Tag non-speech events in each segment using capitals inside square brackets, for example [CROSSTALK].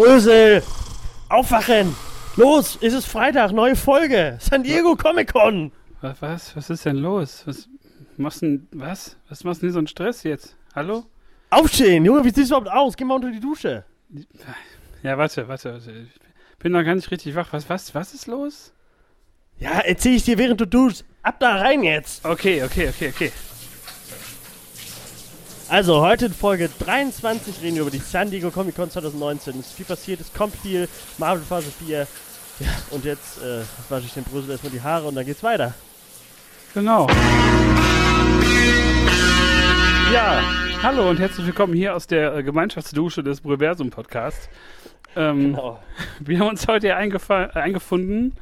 Brösel, aufwachen! Los, es ist Freitag, neue Folge. San Diego Comic Con. Was, was, was ist denn los? Was machst denn, was? Was machst denn so einen Stress jetzt? Hallo? Aufstehen, Junge, wie sieht es überhaupt aus? Geh mal unter die Dusche. Ja, warte, warte, warte. Ich bin noch gar nicht richtig wach. Was, was, was ist los? Ja, erzähl ich dir, während du duschst. Ab da rein jetzt. Okay, okay, okay, okay. Also, heute in Folge 23 reden wir über die San Diego Comic Con 2019. Es ist viel passiert, es kommt viel. Marvel Phase 4. Ja, und jetzt äh, wasche ich den Brüssel erstmal die Haare und dann geht's weiter. Genau. Ja, hallo und herzlich willkommen hier aus der äh, Gemeinschaftsdusche des Breversum Podcasts. Ähm, Genau. [LAUGHS] Wir haben uns heute hier äh, eingefunden,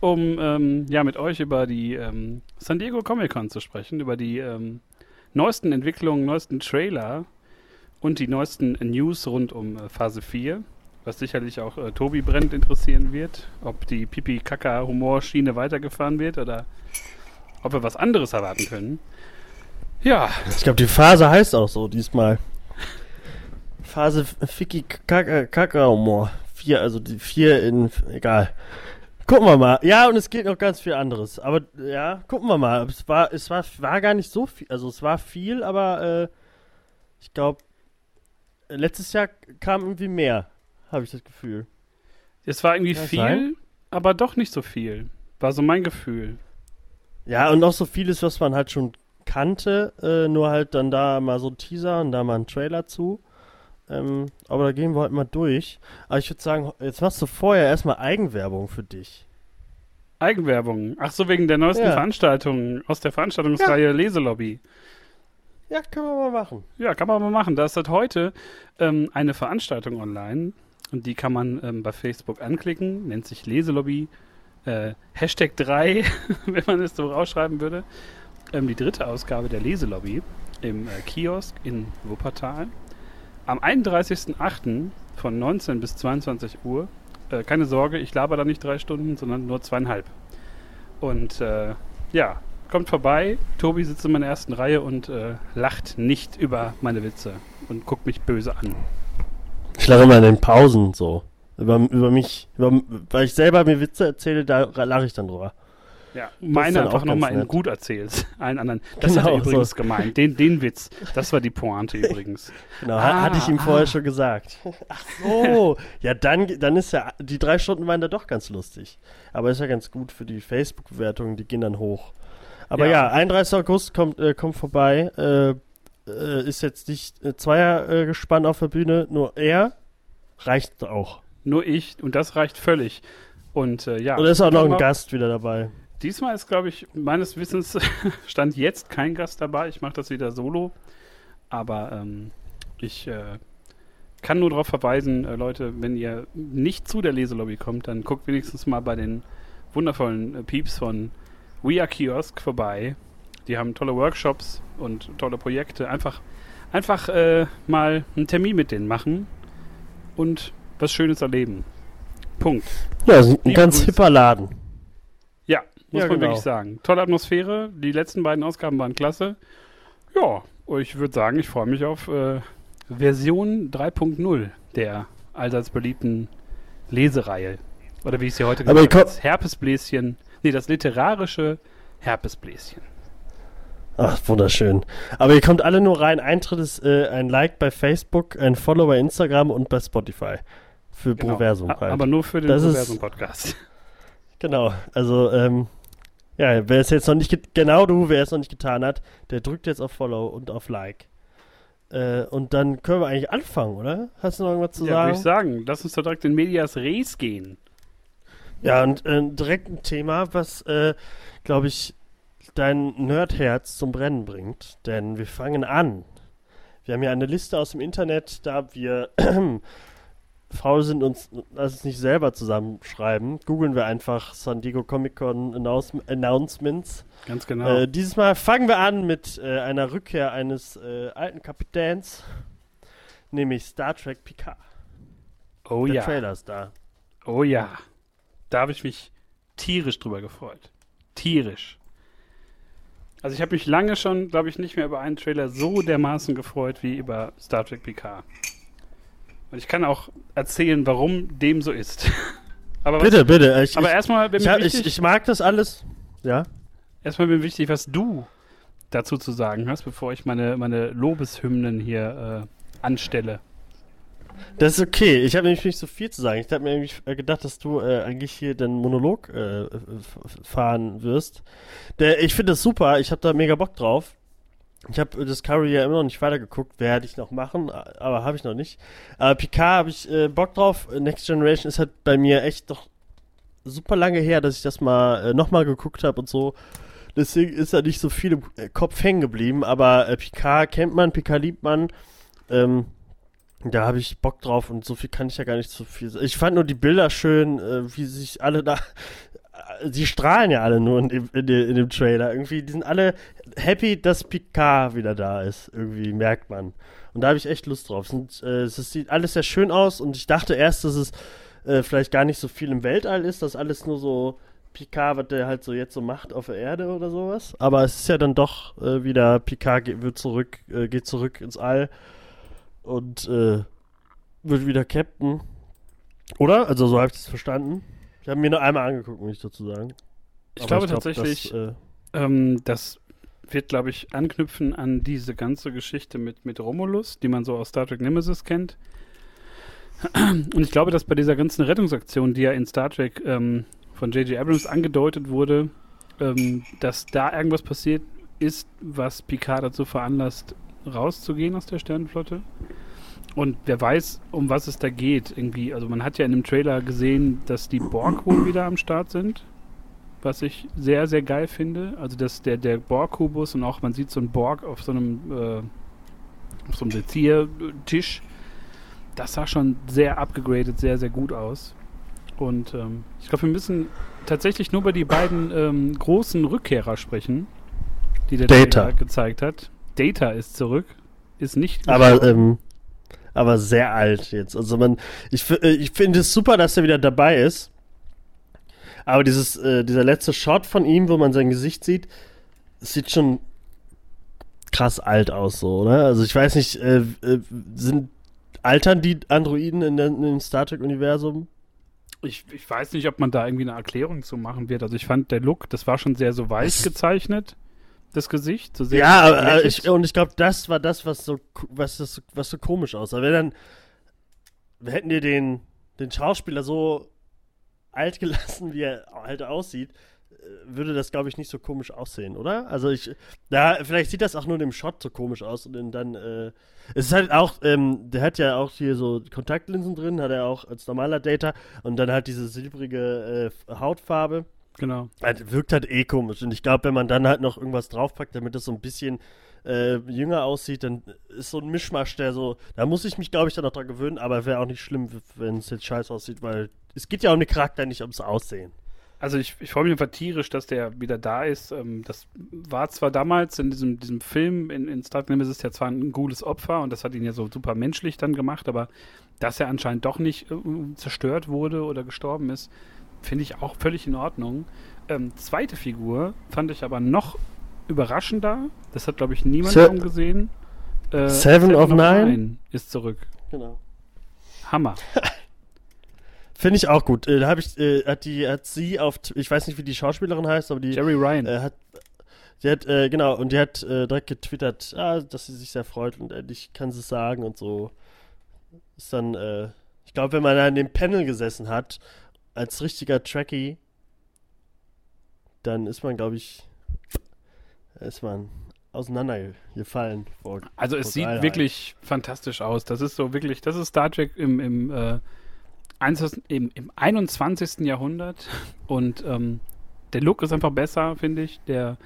um ähm, ja mit euch über die ähm, San Diego Comic Con zu sprechen, über die ähm, neuesten Entwicklungen, neuesten Trailer und die neuesten News rund um äh, Phase 4, was sicherlich auch äh, Tobi brennend interessieren wird, ob die Pipi-Kaka-Humorschiene weitergefahren wird oder ob wir was anderes erwarten können. Ja, Ich glaube, die Phase heißt auch so diesmal. Phase Ficky Kakaomor. Vier, also die vier in. Egal. Gucken wir mal. Ja, und es geht noch ganz viel anderes. Aber ja, gucken wir mal. Es war, es war, war gar nicht so viel. Also es war viel, aber äh, ich glaube, letztes Jahr kam irgendwie mehr, habe ich das Gefühl. es war irgendwie Kann das viel, sein? aber doch nicht so viel. War so mein Gefühl. Ja, und auch so vieles, was man halt schon kannte, äh, nur halt dann da mal so ein Teaser und da mal ein Trailer zu. Ähm, aber da gehen wir heute mal durch. Aber ich würde sagen, jetzt machst du vorher erstmal Eigenwerbung für dich. Eigenwerbung. Ach so, wegen der neuesten Ja. Veranstaltung aus der Veranstaltungsreihe Leselobby. Ja, können wir mal machen. Ja, kann man mal machen. Da ist seit heute ähm, eine Veranstaltung online und die kann man ähm, bei Facebook anklicken, nennt sich Leselobby. Äh, Hashtag 3, [LAUGHS] wenn man es so rausschreiben würde. Ähm, die dritte Ausgabe der Leselobby im äh, Kiosk in Wuppertal. Am 31.08. von 19 bis 22 Uhr. Äh, keine Sorge, ich laber da nicht drei Stunden, sondern nur zweieinhalb. Und äh, ja, kommt vorbei. Tobi sitzt in meiner ersten Reihe und äh, lacht nicht über meine Witze und guckt mich böse an. Ich lache immer in den Pausen so. Über, über mich, über, weil ich selber mir Witze erzähle, da lache ich dann drüber. Ja, meine einfach auch nochmal in gut erzählst. [LAUGHS] Allen anderen. Das hat Genau, er übrigens so. gemeint. Den, den Witz. Das war die Pointe [LAUGHS] übrigens. Genau, Ah, hatte ich ihm vorher ah. schon gesagt. [LAUGHS] Ach so, ja dann, dann ist ja, die drei Stunden waren da doch ganz lustig. Aber ist ja ganz gut für die Facebook-Bewertungen, die gehen dann hoch. Aber Ja. ja, 31. August kommt, äh, kommt vorbei, äh, äh, ist jetzt nicht äh, Zweier äh, gespannt auf der Bühne, nur er reicht auch. Nur ich und das reicht völlig. Und äh, ja. Und ist auch noch ein Gast wieder dabei. Diesmal ist, glaube ich, meines Wissens [LAUGHS] stand jetzt kein Gast dabei. Ich mache das wieder solo. Aber ähm, ich äh, kann nur darauf verweisen, äh, Leute, wenn ihr nicht zu der Leselobby kommt, dann guckt wenigstens mal bei den wundervollen äh, Peeps von We Are Kiosk vorbei. Die haben tolle Workshops und tolle Projekte. Einfach, einfach äh, mal einen Termin mit denen machen und was Schönes erleben. Punkt. Ja, ist ein ganz Grüße. hipper Laden. Muss Ja, man genau. wirklich sagen. Tolle Atmosphäre. Die letzten beiden Ausgaben waren klasse. Ja, ich würde sagen, ich freue mich auf äh, Version 3.0 der allseits beliebten Lesereihe. Oder wie ich sie heute genannt ihr habe, das Herpesbläschen. Nee, das literarische Herpesbläschen. Ach, wunderschön. Aber ihr kommt alle nur rein. Eintritt ist äh, ein Like bei Facebook, ein Follow bei Instagram und bei Spotify. Für Genau. Proversum halt. Aber nur für den Proversum-Podcast. Genau, also, ähm, ja, wer es jetzt noch nicht, genau du, wer es noch nicht getan hat, der drückt jetzt auf Follow und auf Like. Äh, und dann können wir eigentlich anfangen, oder? Hast du noch irgendwas zu Ja, würde ich sagen? sagen. Lass uns doch direkt in Medias Res gehen. Ja, und äh, direkt ein Thema, was, äh, glaube ich, dein Nerdherz zum Brennen bringt. Denn wir fangen an. Wir haben ja eine Liste aus dem Internet, da wir faul sind lass es nicht selber zusammenschreiben, googeln wir einfach San Diego Comic Con Announce Announcements. Ganz genau. Äh, dieses Mal fangen wir an mit äh, einer Rückkehr eines äh, alten Kapitäns, nämlich Star Trek Picard. oh Der ja. Trailer ist da. Oh ja. Da habe ich mich tierisch drüber gefreut. Tierisch. Also ich habe mich lange schon, glaube ich, nicht mehr über einen Trailer so dermaßen gefreut wie über Star Trek Picard. Und ich kann auch erzählen, warum dem so ist. [LAUGHS] aber bitte, was, bitte. Ich, aber erstmal bin ich, mir wichtig, ich, ich mag das alles. Ja. Erstmal bin mir wichtig, was du dazu zu sagen hast, bevor ich meine, meine Lobeshymnen hier äh, anstelle. Das ist okay. Ich habe nämlich nicht so viel zu sagen. Ich habe mir nämlich äh, gedacht, dass du äh, eigentlich hier den Monolog äh, fahren wirst. Der, ich finde das super. Ich habe da mega Bock drauf. Ich habe Discovery ja immer noch nicht weitergeguckt. Werde ich noch machen, aber habe ich noch nicht. Aber Picard habe ich äh, Bock drauf. Next Generation ist halt bei mir echt doch super lange her, dass ich das mal äh, nochmal geguckt habe und so. Deswegen ist da nicht so viel im äh, Kopf hängen geblieben. Aber äh, Picard kennt man, Picard liebt man. Ähm, da habe ich Bock drauf und so viel kann ich ja gar nicht so viel. Ich fand nur die Bilder schön, äh, wie sich alle da. Die strahlen ja alle nur in dem, in, dem, in dem Trailer. Irgendwie, die sind alle happy, dass Picard wieder da ist. Irgendwie merkt man. Und da habe ich echt Lust drauf. Es, äh, es sieht alles sehr schön aus und ich dachte erst, dass es äh, vielleicht gar nicht so viel im Weltall ist, dass alles nur so Picard, was der halt so jetzt so macht auf der Erde oder sowas. Aber es ist ja dann doch äh, wieder, Picard geht, wird zurück, äh, geht zurück ins All und äh, wird wieder Captain. Oder? Also so habe ich es verstanden. Ich habe mir nur einmal angeguckt, muss ich dazu sagen. Ich Aber glaube ich glaub, tatsächlich, das, äh, ähm, das wird, glaube ich, anknüpfen an diese ganze Geschichte mit, mit Romulus, die man so aus Star Trek Nemesis kennt. Und ich glaube, dass bei dieser ganzen Rettungsaktion, die ja in Star Trek ähm, von J.J. Abrams angedeutet wurde, ähm, dass da irgendwas passiert ist, was Picard dazu veranlasst, rauszugehen aus der Sternenflotte. Und wer weiß, um was es da geht. Irgendwie, also man hat ja in dem Trailer gesehen, dass die Borg wohl wieder am Start sind. Was ich sehr, sehr geil finde. Also dass der, der Borg-Kubus und auch man sieht so einen Borg auf so einem äh, auf so einem Seziertisch. Das sah schon sehr abgegradet, sehr, sehr gut aus. Und ähm, ich glaube, wir müssen tatsächlich nur über die beiden ähm, großen Rückkehrer sprechen, die der Data Trailer gezeigt hat. Data ist zurück, ist nicht. Aber ähm, aber sehr alt jetzt. Also man, ich, äh, ich finde es super, dass er wieder dabei ist. Aber dieses, äh, dieser letzte Shot von ihm, wo man sein Gesicht sieht, sieht schon krass alt aus, so, oder? Also ich weiß nicht, äh, äh, sind altern die Androiden in, der, in dem Star Trek-Universum? Ich, ich weiß nicht, ob man da irgendwie eine Erklärung zu machen wird. Also ich fand der Look, das war schon sehr so weiß gezeichnet das Gesicht. So sehr ja, aber, ich, und ich glaube, das war das, was so, was, das, was so komisch aussah. Wenn dann, hätten wir den, den Schauspieler so alt gelassen, wie er halt aussieht, äh, würde das, glaube ich, nicht so komisch aussehen, oder? Also ich, ja, vielleicht sieht das auch nur in dem Shot so komisch aus und dann, äh, es ist halt auch, ähm, der hat ja auch hier so Kontaktlinsen drin, hat er auch als normaler Data und dann halt diese silbrige äh, Hautfarbe. Genau. Also, wirkt halt eh komisch. Und ich glaube, wenn man dann halt noch irgendwas draufpackt, damit das so ein bisschen äh, jünger aussieht, dann ist so ein Mischmasch, der so. Da muss ich mich, glaube ich, dann noch dran gewöhnen, aber wäre auch nicht schlimm, wenn es jetzt scheiße aussieht, weil es geht ja um den Charakter, nicht ums Aussehen. Also ich, ich freue mich einfach tierisch, dass der wieder da ist. Ähm, das war zwar damals in diesem, diesem Film in, in Star Trek Nemesis ja zwar ein cooles Opfer und das hat ihn ja so super menschlich dann gemacht, aber dass er anscheinend doch nicht äh, zerstört wurde oder gestorben ist, Finde ich auch völlig in Ordnung. Ähm, zweite Figur fand ich aber noch überraschender. Das hat, glaube ich, niemand Se gesehen. Äh, Seven, Seven of, Nine? Nine ist zurück. Genau. Hammer. [LAUGHS] Finde ich auch gut. Äh, da habe ich, äh, hat die, hat sie auf, ich weiß nicht, wie die Schauspielerin heißt, aber die. Jerry Ryan. Äh, hat, die hat, äh, genau, und die hat äh, direkt getwittert, ah, dass sie sich sehr freut und endlich kann sie es sagen und so. Ist dann, äh, ich glaube, wenn man da in dem Panel gesessen hat als richtiger Trekkie, dann ist man, glaube ich, ist man auseinandergefallen. Vor, also es sieht wirklich fantastisch aus. Das ist so wirklich, das ist Star Trek im, im, äh, im, im 21. Jahrhundert und ähm, der Look ist einfach besser, finde ich. Der,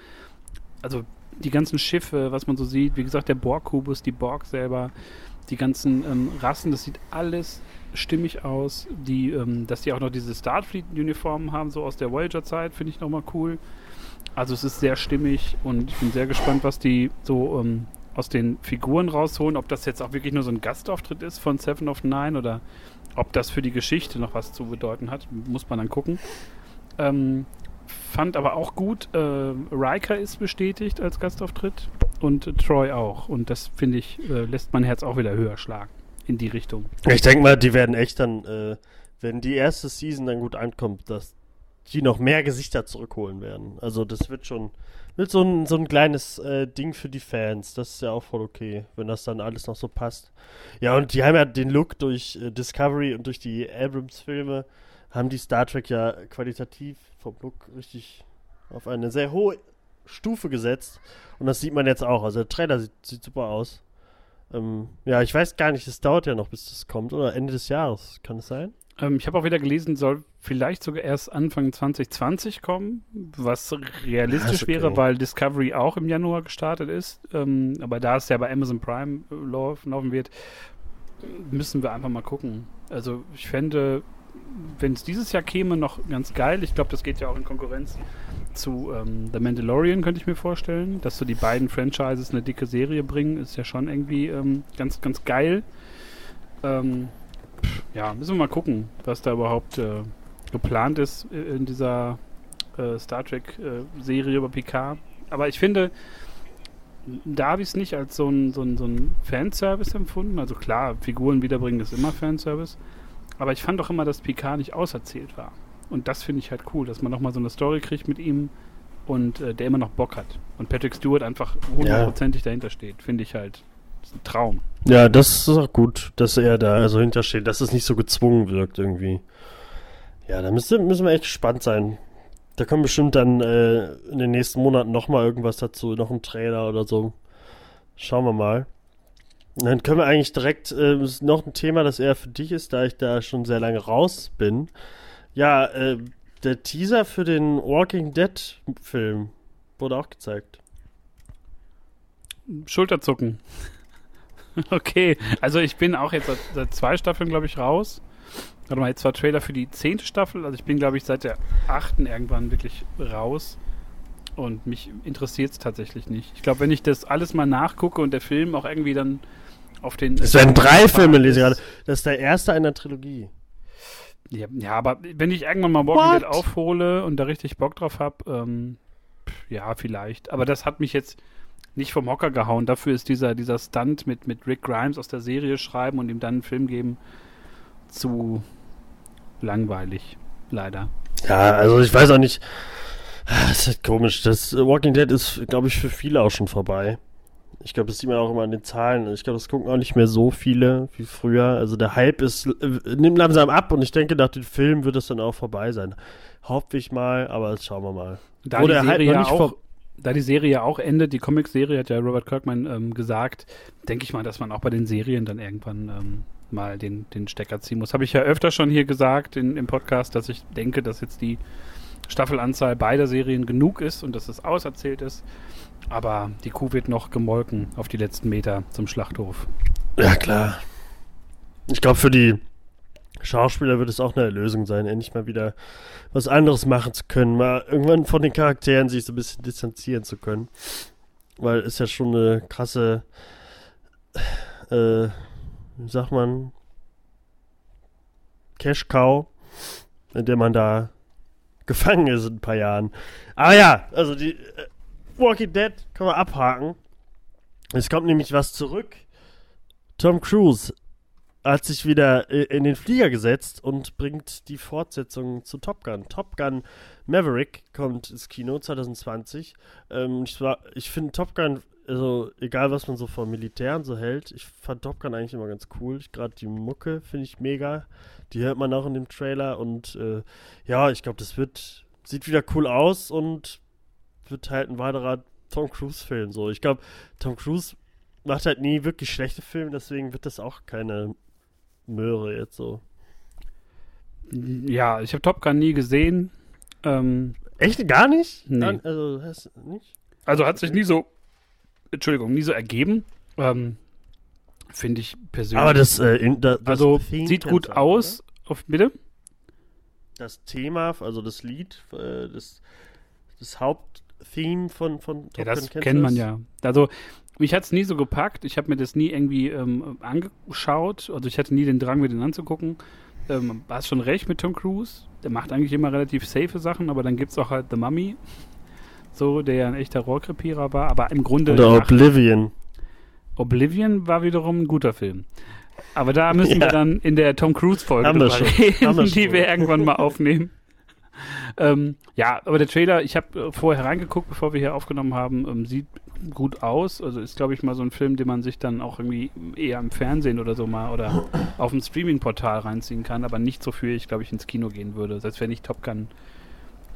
also die ganzen Schiffe, was man so sieht, wie gesagt, der Borg-Kubus, die Borg selber, die ganzen ähm, Rassen, das sieht alles stimmig aus. Die, ähm, dass die auch noch diese Starfleet-Uniformen haben, so aus der Voyager-Zeit, finde ich nochmal cool. Also es ist sehr stimmig und ich bin sehr gespannt, was die so ähm, aus den Figuren rausholen. Ob das jetzt auch wirklich nur so ein Gastauftritt ist von Seven of Nine oder ob das für die Geschichte noch was zu bedeuten hat, muss man dann gucken. Ähm, fand aber auch gut, äh, Riker ist bestätigt als Gastauftritt und Troy auch. Und das, finde ich, äh, lässt mein Herz auch wieder höher schlagen in die Richtung. Ich denke mal, die werden echt dann, äh, wenn die erste Season dann gut ankommt, dass die noch mehr Gesichter zurückholen werden. Also das wird schon wird so ein, so ein kleines äh, Ding für die Fans. Das ist ja auch voll okay, wenn das dann alles noch so passt. Ja, und die haben ja den Look durch äh, Discovery und durch die Abrams-Filme, haben die Star Trek ja qualitativ vom Look richtig auf eine sehr hohe Stufe gesetzt. Und das sieht man jetzt auch. Also der Trailer sieht, sieht super aus. Ähm, ja, ich weiß gar nicht, es dauert ja noch, bis das kommt. Oder Ende des Jahres, kann es sein? Ähm, ich habe auch wieder gelesen, soll vielleicht sogar erst Anfang 2020 kommen, was realistisch okay. wäre, weil Discovery auch im Januar gestartet ist. Ähm, aber da es ja bei Amazon Prime äh, laufen wird, müssen wir einfach mal gucken. Also ich fände, wenn es dieses Jahr käme, noch ganz geil. Ich glaube, das geht ja auch in Konkurrenz zu ähm, The Mandalorian, könnte ich mir vorstellen. Dass so die beiden Franchises eine dicke Serie bringen, ist ja schon irgendwie ähm, ganz, ganz geil. Ähm, ja, müssen wir mal gucken, was da überhaupt äh, geplant ist in dieser äh, Star Trek-Serie äh, über Picard. Aber ich finde, da habe ich es nicht als so ein, so, ein, so ein Fanservice empfunden. Also klar, Figuren wiederbringen ist immer Fanservice. Aber ich fand doch immer, dass Picard nicht auserzählt war. Und das finde ich halt cool, dass man nochmal so eine Story kriegt mit ihm und äh, der immer noch Bock hat. Und Patrick Stewart einfach hundertprozentig ja. dahinter steht. Finde ich halt ist ein Traum. Ja, das ist auch gut, dass er da also hintersteht, dass es nicht so gezwungen wirkt irgendwie. Ja, da müssen, müssen wir echt gespannt sein. Da kommt bestimmt dann äh, in den nächsten Monaten nochmal irgendwas dazu, noch ein Trailer oder so. Schauen wir mal. Dann können wir eigentlich direkt, äh, noch ein Thema, das eher für dich ist, da ich da schon sehr lange raus bin. Ja, äh, der Teaser für den Walking Dead Film wurde auch gezeigt. Schulterzucken. [LAUGHS] okay, also ich bin auch jetzt seit, seit zwei Staffeln, glaube ich, raus. Warte mal, jetzt war Trailer für die zehnte Staffel. Also ich bin, glaube ich, seit der achten irgendwann wirklich raus. Und mich interessiert es tatsächlich nicht. Ich glaube, wenn ich das alles mal nachgucke und der Film auch irgendwie dann auf den. Es werden drei Filme, lese ich gerade. Das ist der erste einer Trilogie. Ja, ja, aber wenn ich irgendwann mal Walking Dead aufhole und da richtig Bock drauf habe, ähm, ja, vielleicht. Aber das hat mich jetzt nicht vom Hocker gehauen. Dafür ist dieser, dieser Stunt mit, mit Rick Grimes aus der Serie schreiben und ihm dann einen Film geben zu langweilig. Leider. Ja, also ich weiß auch nicht. Das ist halt komisch. Das Walking Dead ist, glaube ich, für viele auch schon vorbei. Ich glaube, das sieht man auch immer an den Zahlen. Ich glaube, das gucken auch nicht mehr so viele wie früher. Also der Hype ist, äh, nimmt langsam ab und ich denke, nach dem Film wird es dann auch vorbei sein. Hoffe ich mal, aber schauen wir mal. Da Wo die Serie ja auch, da die Serie ja auch endet, die Comic-Serie hat ja Robert Kirkman ähm, gesagt, denke ich mal, dass man auch bei den Serien dann irgendwann ähm, mal den, den Stecker ziehen muss. Habe ich ja öfter schon hier gesagt in, im Podcast, dass ich denke, dass jetzt die Staffelanzahl beider Serien genug ist und dass es auserzählt ist. Aber die Kuh wird noch gemolken auf die letzten Meter zum Schlachthof. Ja, klar. Ich glaube, für die Schauspieler wird es auch eine Erlösung sein, endlich mal wieder was anderes machen zu können, mal irgendwann von den Charakteren sich so ein bisschen distanzieren zu können. Weil es ja schon eine krasse, äh, wie sagt man, Cash Cow, in der man da gefangen ist in ein paar Jahren. Aber ja, also die äh, Walking Dead kann man abhaken. Es kommt nämlich was zurück. Tom Cruise hat sich wieder in den Flieger gesetzt und bringt die Fortsetzung zu Top Gun. Top Gun Maverick kommt ins Kino 2020. Ähm, ich ich finde Top Gun, also egal was man so von Militären so hält, ich fand Top Gun eigentlich immer ganz cool. Gerade die Mucke finde ich mega. Die hört man auch in dem Trailer und äh, ja, ich glaube, das wird, sieht wieder cool aus und wird halt ein weiterer Tom Cruise-Film so. Ich glaube, Tom Cruise macht halt nie wirklich schlechte Filme, deswegen wird das auch keine Möhre jetzt so. Ja, ich habe Top Gun nie gesehen. Ähm, Echt gar nicht? Nee. Dann, also, hast nicht? Also hat sich nie so, Entschuldigung, nie so ergeben. Ähm, Finde ich persönlich. Aber das, äh, in, das also sieht gut sein, aus. Auf, bitte? Das Thema, also das Lied, äh, das, das Haupttheme von, von Top ja, das kennt man ja. Also mich hat es nie so gepackt. Ich habe mir das nie irgendwie ähm, angeschaut. Also ich hatte nie den Drang, mir den anzugucken. Ähm, hast schon recht mit Tom Cruise. Der macht eigentlich immer relativ safe Sachen, aber dann gibt es auch halt The Mummy. So, der ja ein echter Rohrkrepierer war. Aber im Grunde. Oder Oblivion. Oblivion war wiederum ein guter Film. Aber da müssen Ja. wir dann in der Tom Cruise-Folge reden, [LAUGHS] die wir irgendwann mal aufnehmen. Ähm, ja, aber der Trailer, ich habe äh, vorher reingeguckt, bevor wir hier aufgenommen haben, ähm, sieht gut aus. Also ist, glaube ich, mal so ein Film, den man sich dann auch irgendwie eher im Fernsehen oder so mal oder [CLEARS THROAT] auf dem Streaming-Portal reinziehen kann, aber nicht so viel, ich glaube, ich ins Kino gehen würde, selbst wenn ich Top Gun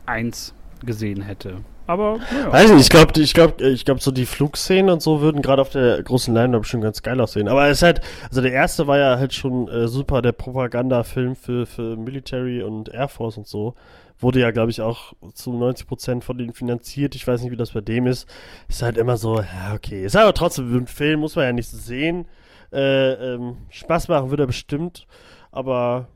1 gesehen hätte. Aber ja. Weiß nicht, ich glaube, ich glaube, ich glaube, so die Flugszenen und so würden gerade auf der großen Leinwand bestimmt ganz geil aussehen. Aber es ist halt, also der erste war ja halt schon äh, super, der Propagandafilm für, für Military und Air Force und so. Wurde ja, glaube ich, auch zu 90% von denen finanziert. Ich weiß nicht, wie das bei dem ist. Ist halt immer so, ja, okay. Ist aber trotzdem ein Film, muss man ja nicht sehen. Äh, ähm, Spaß machen wird er bestimmt. Aber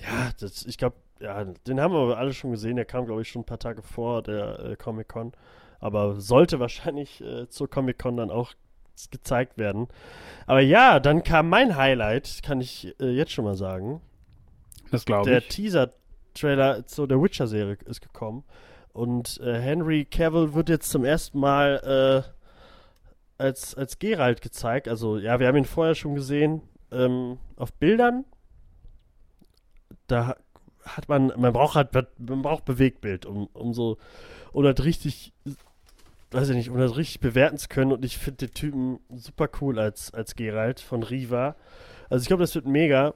ja, das, ich glaube, ja, den haben wir alle schon gesehen. Der kam, glaube ich, schon ein paar Tage vor der äh, Comic-Con. Aber sollte [LAUGHS] wahrscheinlich äh, zur Comic-Con dann auch gezeigt werden. Aber ja, dann kam mein Highlight, kann ich äh, jetzt schon mal sagen. das glaube Der ich. Teaser-Trailer zu der Witcher-Serie ist gekommen. Und äh, Henry Cavill wird jetzt zum ersten Mal äh, als, als Geralt gezeigt. Also, ja, wir haben ihn vorher schon gesehen ähm, auf Bildern. Da ha- hat man, man braucht halt, man braucht Bewegtbild, um, um so, um das richtig, weiß ich nicht, um das richtig bewerten zu können. Und ich finde den Typen super cool als, als Geralt von Riva. Also, ich glaube, das wird mega.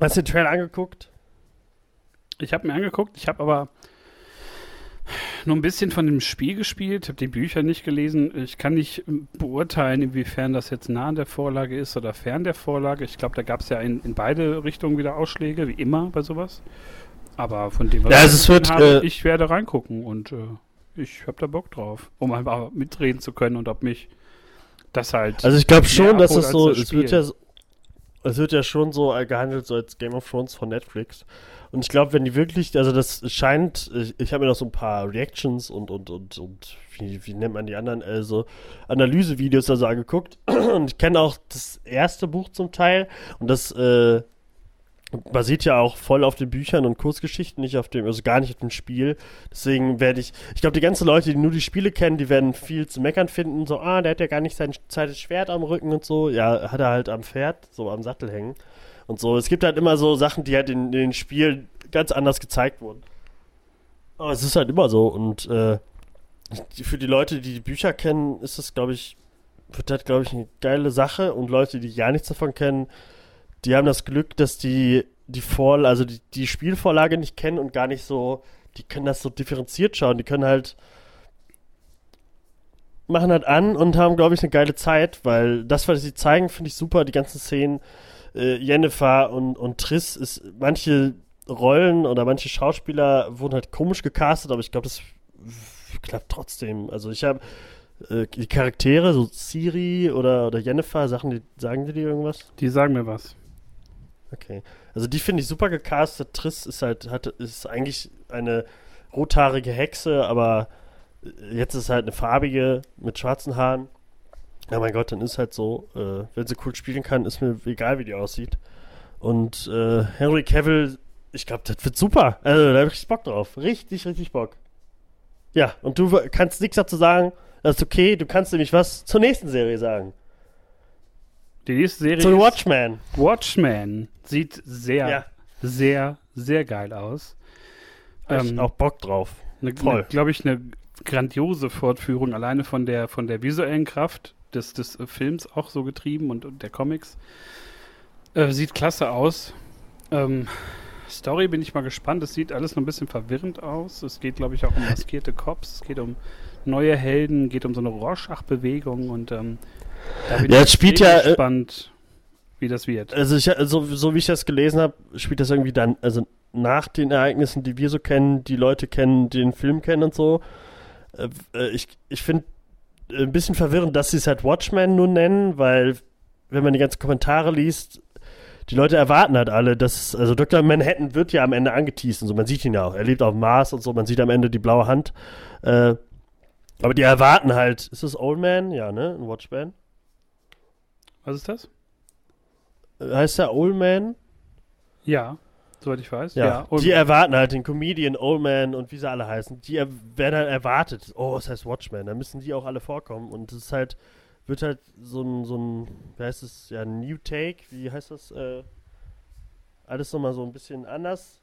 Hast du den Trailer angeguckt? Ich habe mir angeguckt, ich habe aber nur ein bisschen von dem Spiel gespielt, habe die Bücher nicht gelesen. Ich kann nicht beurteilen, inwiefern das jetzt nah an der Vorlage ist oder fern der Vorlage. Ich glaube, da gab es ja in, in beide Richtungen wieder Ausschläge, wie immer bei sowas. Aber von dem, was Ja, ich also es wird, habe, äh, ich werde reingucken und äh, ich habe da Bock drauf, um einfach mitreden zu können und ob mich das halt. Also ich glaube schon, dass es als so, das es wird ja, so- es wird ja schon so äh, gehandelt so als Game of Thrones von Netflix. Und ich glaube, wenn die wirklich, also das scheint, ich, ich habe mir noch so ein paar Reactions und und und und wie, wie nennt man die anderen, also Analysevideos da so angeguckt. [CLEARS THROAT] Und ich kenne auch das erste Buch zum Teil und das äh, basiert ja auch voll auf den Büchern und Kurzgeschichten, nicht auf dem, also gar nicht auf dem Spiel. Deswegen werde ich, ich glaube, die ganzen Leute, die nur die Spiele kennen, die werden viel zu meckern finden. So, ah, der hat ja gar nicht sein zweites Schwert am Rücken und so. Ja, hat er halt am Pferd, so am Sattel hängen. Und so. Es gibt halt immer so Sachen, die halt in, in den Spielen ganz anders gezeigt wurden. Aber es ist halt immer so. Und äh, für die Leute, die die Bücher kennen, ist das, glaube ich, wird das, glaube ich, eine geile Sache. Und Leute, die gar nichts davon kennen, die haben das Glück, dass die die Vor also die, die Spielvorlage nicht kennen und gar nicht so, die können das so differenziert schauen. Die können halt machen halt an und haben, glaube ich, eine geile Zeit, weil das, was sie zeigen, finde ich super. Die ganzen Szenen, äh, Jennifer und, und Triss ist, manche Rollen oder manche Schauspieler wurden halt komisch gecastet, aber ich glaube, das klappt trotzdem. Also ich habe äh, die Charaktere, so Siri oder, oder Jennifer, Sachen, die, sagen die dir irgendwas? Die sagen mir was. Okay. Also die finde ich super gecastet. Triss ist halt, hat, ist eigentlich eine rothaarige Hexe, aber jetzt ist halt eine farbige mit schwarzen Haaren. Ja, mein Gott, dann ist halt so. Äh, wenn sie cool spielen kann, ist mir egal, wie die aussieht. Und äh, Henry Cavill, ich glaube, das wird super. Also, da habe ich Bock drauf. Richtig, richtig Bock. Ja, und du kannst nichts dazu sagen. Das ist okay. Du kannst nämlich was zur nächsten Serie sagen. Die nächste Serie Zu ist Watchmen. Watchmen. Sieht sehr, Ja. sehr, sehr geil aus. Hab ich Ähm, auch Bock drauf. Eine, Voll. eine, glaube ich, eine grandiose Fortführung, alleine von der, von der visuellen Kraft des, des äh, Films auch so getrieben und, und der Comics. Äh, sieht klasse aus. Ähm, Story bin ich mal gespannt. Es sieht alles noch ein bisschen verwirrend aus. Es geht, glaube ich, auch um maskierte Cops. Es geht um neue Helden, geht um so eine Rorschach-Bewegung und ähm, da bin Ja, ich spielt ja, äh, gespannt, wie das wird. Also, ich, also so wie ich das gelesen habe, spielt das irgendwie dann, also nach den Ereignissen, die wir so kennen, die Leute kennen, die den Film kennen und so. Äh, äh, ich ich finde ein bisschen verwirrend, dass sie es halt Watchmen nur nennen, weil wenn man die ganzen Kommentare liest, die Leute erwarten halt alle, dass, also Dr. Manhattan wird ja am Ende angeteased und so, man sieht ihn ja auch, er lebt auf dem Mars und so, man sieht am Ende die blaue Hand. Äh, aber die erwarten halt, ist das Old Man? Ja, ne? Ein Watchman. Was ist das? Äh, Heißt der Old Man? Ja, soweit ich weiß. Ja, und die erwarten halt den Comedian, Old Man und wie sie alle heißen. Die er werden halt erwartet. Oh, es heißt Watchmen. Da müssen die auch alle vorkommen. Und es ist halt wird halt so ein, so ein, wie heißt es, ja, New Take, wie heißt das, äh, alles nochmal so ein bisschen anders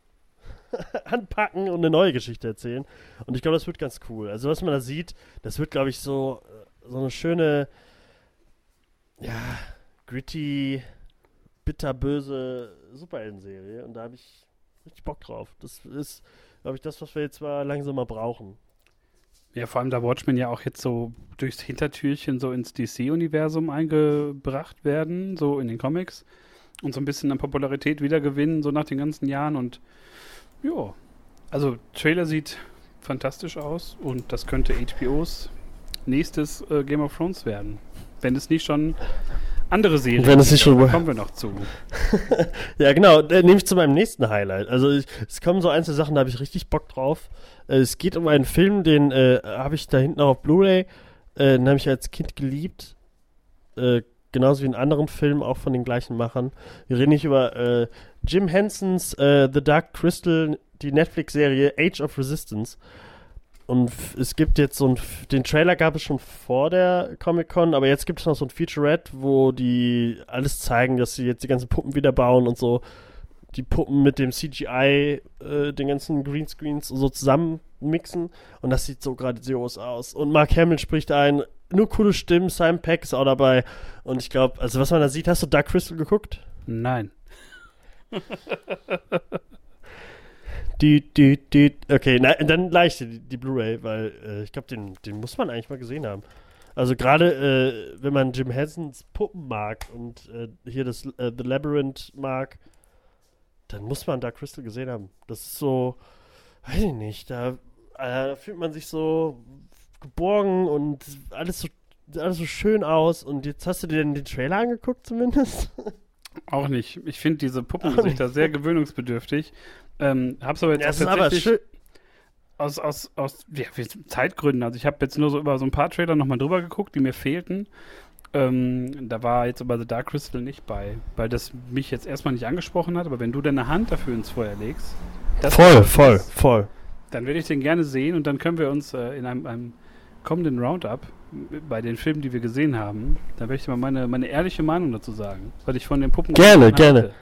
[LAUGHS] anpacken und eine neue Geschichte erzählen. Und ich glaube, das wird ganz cool. Also was man da sieht, das wird, glaube ich, so, äh, so eine schöne, ja, gritty, bitterböse Superhelden-Serie. Und da habe ich richtig Bock drauf. Das ist, glaube ich, das, was wir jetzt mal langsam mal brauchen. Ja, vor allem da Watchmen ja auch jetzt so durchs Hintertürchen so ins DC-Universum eingebracht werden, so in den Comics und so ein bisschen an Popularität wiedergewinnen, so nach den ganzen Jahren und ja, also Trailer sieht fantastisch aus und das könnte HBOs nächstes äh, Game of Thrones werden, wenn es nicht schon andere Serien. Wenn es nicht schon. Kommen wir noch zu. [LAUGHS] ja, genau. Äh, nehme ich zu meinem nächsten Highlight. Also ich, es kommen so einzelne Sachen, da habe ich richtig Bock drauf. Äh, es geht um einen Film, den äh, habe ich da hinten auf Blu-ray. Äh, den habe ich als Kind geliebt. Äh, genauso wie einen anderen Film, auch von den gleichen Machern. Wir reden nicht über äh, Jim Hensons The Dark Crystal, die Netflix-Serie Age of Resistance. Und es gibt jetzt so ein, den Trailer gab es schon vor der Comic-Con, aber jetzt gibt es noch so ein Featurette, wo die alles zeigen, dass sie jetzt die ganzen Puppen wieder bauen und so. Die Puppen mit dem CGI, äh, den ganzen Greenscreens so zusammen mixen. Und das sieht so grandios aus. Und Mark Hamill spricht ein, nur coole Stimmen, Simon Peck ist auch dabei. Und ich glaube, also was man da sieht, hast du Dark Crystal geguckt? Nein. [LAUGHS] Die, die, die, okay, na, dann leicht die, die Blu-ray, weil äh, ich glaube, den, den muss man eigentlich mal gesehen haben. Also gerade, äh, wenn man Jim Hensons Puppen mag und äh, hier das äh, The Labyrinth mag, dann muss man Dark Crystal gesehen haben. Das ist so, weiß ich nicht, da, äh, da fühlt man sich so geborgen und alles so, alles so schön aus. Und jetzt hast du dir den, den Trailer angeguckt zumindest? Auch nicht. Ich finde diese Puppengesichter sehr gewöhnungsbedürftig. Ähm, hab's aber jetzt Ja, auch es ist aber tatsächlich schön. aus, aus, aus ja, Zeitgründen. Also ich habe jetzt nur so über so ein paar Trailer nochmal drüber geguckt, die mir fehlten. Ähm, da war jetzt aber The Dark Crystal nicht bei, weil das mich jetzt erstmal nicht angesprochen hat. Aber wenn du deine Hand dafür ins Feuer legst, das Voll, voll, voll. dann würde ich den gerne sehen und dann können wir uns äh, in einem, einem kommenden Roundup bei den Filmen, die wir gesehen haben, da werde ich mal meine, meine ehrliche Meinung dazu sagen, was ich von den Puppen Gerne, gerne. hatte.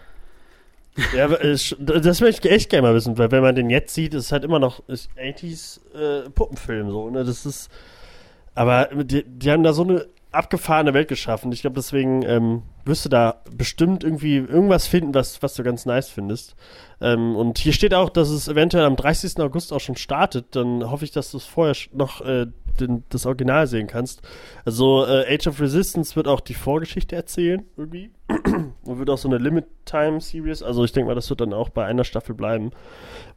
Ja, äh, das möchte ich echt gerne mal wissen, weil wenn man den jetzt sieht, ist es halt immer noch ist 80s äh, Puppenfilm so, ne? Das ist. Aber die, die haben da so eine abgefahrene Welt geschaffen. Ich glaube, deswegen ähm, wirst du da bestimmt irgendwie irgendwas finden, was, was du ganz nice findest. Ähm, und hier steht auch, dass es eventuell am 30. August auch schon startet. Dann hoffe ich, dass du es vorher noch äh, den, das Original sehen kannst. Also äh, Age of Resistance wird auch die Vorgeschichte erzählen, irgendwie. [CLEARS THROAT] Und wird auch so eine Limit-Time-Series. Also ich denke mal, das wird dann auch bei einer Staffel bleiben.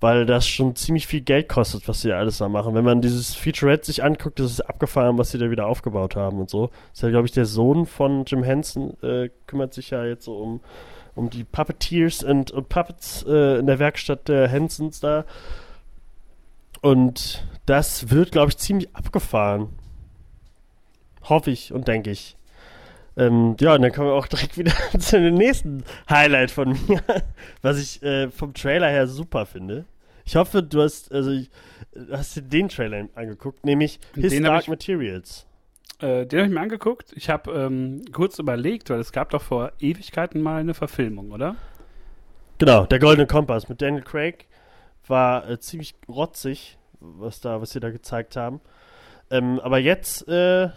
Weil das schon ziemlich viel Geld kostet, was sie alles da machen. Wenn man dieses Featurette sich anguckt, das ist abgefahren, was sie da wieder aufgebaut haben und so. Das ist ja, glaube ich, der Sohn von Jim Henson, äh, kümmert sich ja jetzt so um, um die Puppeteers und, und Puppets äh, in der Werkstatt der Hensons da. Und das wird, glaube ich, ziemlich abgefahren. Hoffe ich und denke ich. Ähm, ja, und dann kommen wir auch direkt wieder [LAUGHS] zu dem nächsten Highlight von mir, [LAUGHS] was ich äh, vom Trailer her super finde. Ich hoffe, du hast, also, hast dir den Trailer angeguckt, nämlich His Den Dark ich- Materials. Äh, den habe ich mir angeguckt. Ich habe ähm, kurz überlegt, weil es gab doch vor Ewigkeiten mal eine Verfilmung, oder? Genau, der Goldene Kompass mit Daniel Craig war äh, ziemlich rotzig, was da, was sie da gezeigt haben. Ähm, aber jetzt äh,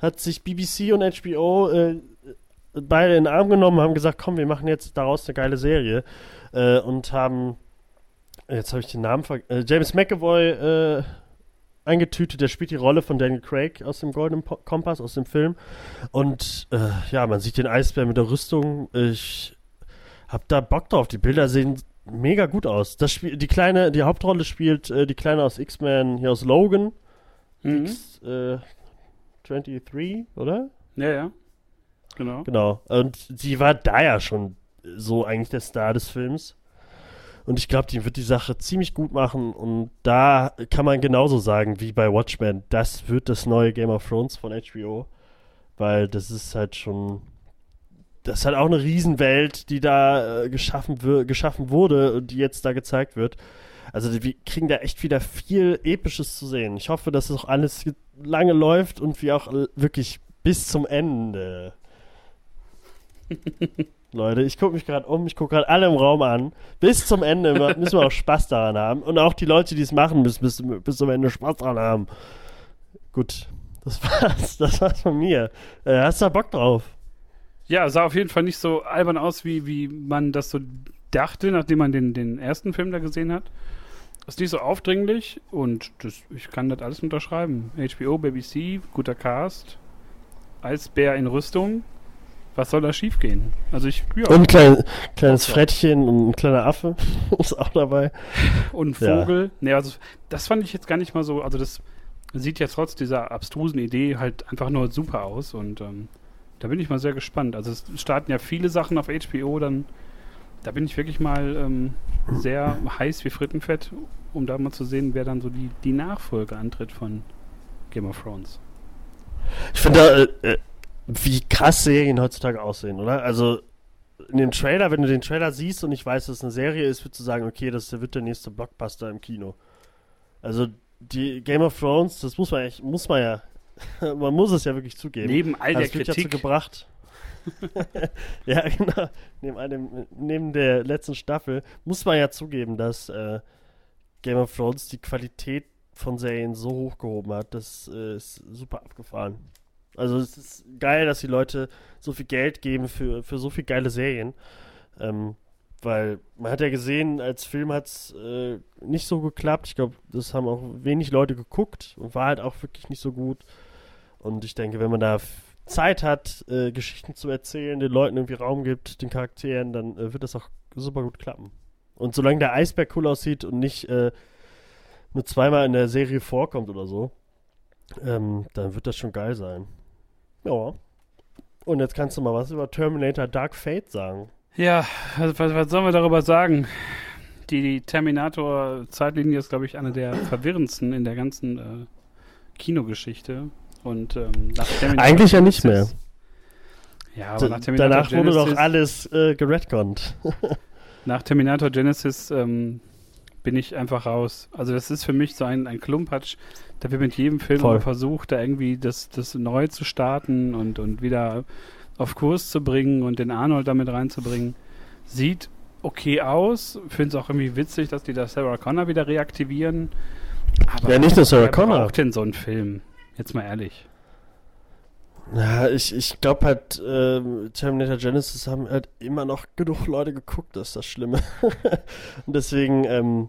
hat sich BBC und HBO äh, beide in den Arm genommen, haben gesagt, komm, wir machen jetzt daraus eine geile Serie äh, und haben jetzt habe ich den Namen ver äh, James McAvoy äh, eingetütet, der spielt die Rolle von Daniel Craig aus dem Goldenen Po- Kompass, aus dem Film. Und ja, man sieht den Eisbär mit der Rüstung. Ich hab da Bock drauf. Die Bilder sehen mega gut aus. Das Spiel, die kleine, die Hauptrolle spielt äh, die kleine aus X-Men hier aus Logan. Mhm. X, äh, 23, oder? Ja, ja. Genau. Genau. Und sie war da ja schon so eigentlich der Star des Films. Und ich glaube, die wird die Sache ziemlich gut machen. Und da kann man genauso sagen wie bei Watchmen, das wird das neue Game of Thrones von HBO. Weil das ist halt schon. Das ist halt auch eine Riesenwelt, die da äh, geschaffen, geschaffen wurde und die jetzt da gezeigt wird. Also wir kriegen da echt wieder viel Episches zu sehen. Ich hoffe, dass es auch alles ge- lange läuft und wir auch wirklich Bis zum Ende. [LAUGHS] Leute, ich gucke mich gerade um, ich gucke gerade alle im Raum an. Bis zum Ende müssen wir auch Spaß daran haben. Und auch die Leute, die es machen, müssen bis, bis zum Ende Spaß daran haben. Gut, das [LAUGHS] war's. Das war's von mir. Äh, hast du da Bock drauf? Ja, sah auf jeden Fall nicht so albern aus, wie, wie man das so dachte, nachdem man den, den ersten Film da gesehen hat. Ist nicht so aufdringlich und das, ich kann das alles unterschreiben. HBO, BBC, guter Cast, Eisbär in Rüstung. Was soll da schiefgehen? Also ich ja. Und ein klein, kleines Frettchen und ein kleiner Affe [LAUGHS] ist auch dabei. Und ein Vogel. Ja. Nee, also das fand ich jetzt gar nicht mal so. Also das sieht ja trotz dieser abstrusen Idee halt einfach nur super aus und ähm, da bin ich mal sehr gespannt. Also es starten ja viele Sachen auf HBO, dann da bin ich wirklich mal ähm, sehr heiß wie Frittenfett, um da mal zu sehen, wer dann so die, die Nachfolge antritt von Game of Thrones. Ich finde, äh, äh, wie krass Serien heutzutage aussehen, oder? Also in dem Trailer, wenn du den Trailer siehst und ich weiß, dass es eine Serie ist, würdest du sagen, okay, das wird der nächste Blockbuster im Kino. Also die Game of Thrones, das muss man echt, muss man ja, [LAUGHS] man muss es ja wirklich zugeben. Neben all der also, Kritik. Ja gebracht. [LAUGHS] ja, genau. Neben, einem, neben der letzten Staffel muss man ja zugeben, dass äh, Game of Thrones die Qualität von Serien so hochgehoben hat. Das äh, ist super abgefahren. Also es ist geil, dass die Leute so viel Geld geben für, für so viel geile Serien. Ähm, weil man hat ja gesehen, als Film hat es äh, nicht so geklappt. Ich glaube, das haben auch wenig Leute geguckt und war halt auch wirklich nicht so gut. Und ich denke, wenn man da Zeit hat, äh, Geschichten zu erzählen, den Leuten irgendwie Raum gibt, den Charakteren, dann äh, wird das auch super gut klappen. Und solange der Eisberg cool aussieht und nicht äh, nur zweimal in der Serie vorkommt oder so, ähm, dann wird das schon geil sein. Ja. Und jetzt kannst du mal was über Terminator Dark Fate sagen. Ja, also was, was sollen wir darüber sagen? Die, die Terminator-Zeitlinie ist, glaube ich, eine der verwirrendsten in der ganzen äh, Kinogeschichte. Und ähm, nach Eigentlich ja nicht mehr. Ja, aber nach Terminator Danach Genesis, wurde doch alles äh, geredconnt. [LAUGHS] nach Terminator Genesis ähm, bin ich einfach raus. Also das ist für mich so ein, ein Klumpatsch. Da wird mit jedem Film versucht, da irgendwie das, das neu zu starten und, und wieder auf Kurs zu bringen und den Arnold damit reinzubringen. Sieht okay aus. Finde es auch irgendwie witzig, dass die da Sarah Connor wieder reaktivieren. Aber ja, nicht nur Sarah Connor. braucht denn so einen Film? Jetzt mal ehrlich. Ja, ich, ich glaube halt, ähm, Terminator Genesis haben halt immer noch genug Leute geguckt, das ist das Schlimme. [LAUGHS] und deswegen ähm,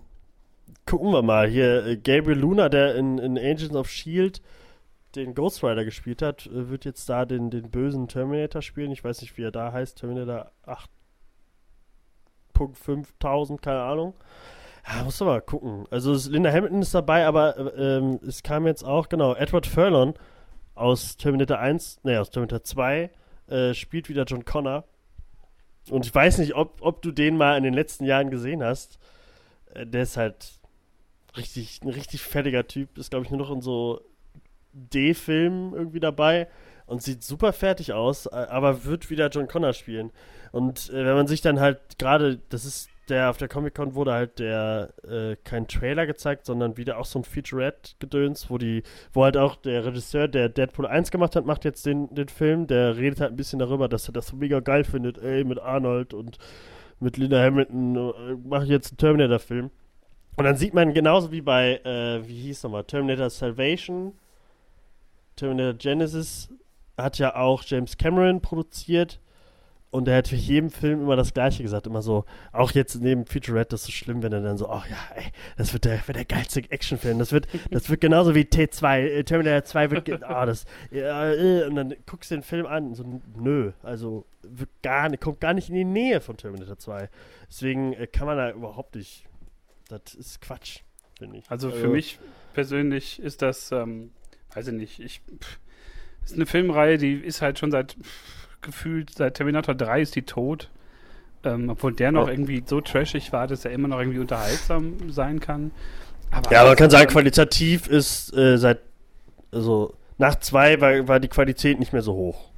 gucken wir mal. Hier, äh, Gabriel Luna, der in, in Agents of S.H.I.E.L.D. den Ghost Rider gespielt hat, äh, wird jetzt da den, den bösen Terminator spielen. Ich weiß nicht, wie er da heißt. Terminator 8.5000, keine Ahnung. Ja, muss man mal gucken. Also Linda Hamilton ist dabei, aber äh, ähm, es kam jetzt auch, genau, Edward Furlong aus Terminator 1, ne, aus Terminator 2 äh, spielt wieder John Connor. Und ich weiß nicht, ob, ob du den mal in den letzten Jahren gesehen hast. Äh, der ist halt richtig, ein richtig fertiger Typ. Ist, glaube ich, nur noch in so D-Filmen irgendwie dabei und sieht super fertig aus, aber wird wieder John Connor spielen. Und äh, wenn man sich dann halt gerade, das ist der auf der Comic-Con wurde halt der äh, kein Trailer gezeigt, sondern wieder auch so ein Featurette-Gedöns, wo die, wo halt auch der Regisseur, der Deadpool 1 gemacht hat, macht jetzt den, den Film, der redet halt ein bisschen darüber, dass er das mega geil findet, ey, mit Arnold und mit Linda Hamilton, äh, mache ich jetzt einen Terminator-Film. Und dann sieht man genauso wie bei, äh, wie hieß nochmal, Terminator Salvation, Terminator Genesis hat ja auch James Cameron produziert und er hat für jedem Film immer das Gleiche gesagt, immer so, auch jetzt neben Featurette, das ist so schlimm, wenn er dann so, ach oh, ja, ey, das wird der, wird der geilste Actionfilm, das wird, [LAUGHS] das wird genauso wie T2, äh, Terminator 2 wird, ah, oh, das, ja, äh, und dann guckst du den Film an, so, nö, also, wird gar nicht, kommt gar nicht in die Nähe von Terminator 2. Deswegen äh, kann man da überhaupt nicht, das ist Quatsch, finde ich. Also, für also, mich persönlich ist das, ähm, weiß ich nicht, ich, pff, ist eine Filmreihe, die ist halt schon seit, pff, gefühlt, seit Terminator 3 ist die tot. Ähm, obwohl der noch irgendwie so trashig war, dass er immer noch irgendwie unterhaltsam sein kann. Aber ja, man kann sagen, qualitativ ist äh, seit, also nach zwei war, war die Qualität nicht mehr so hoch.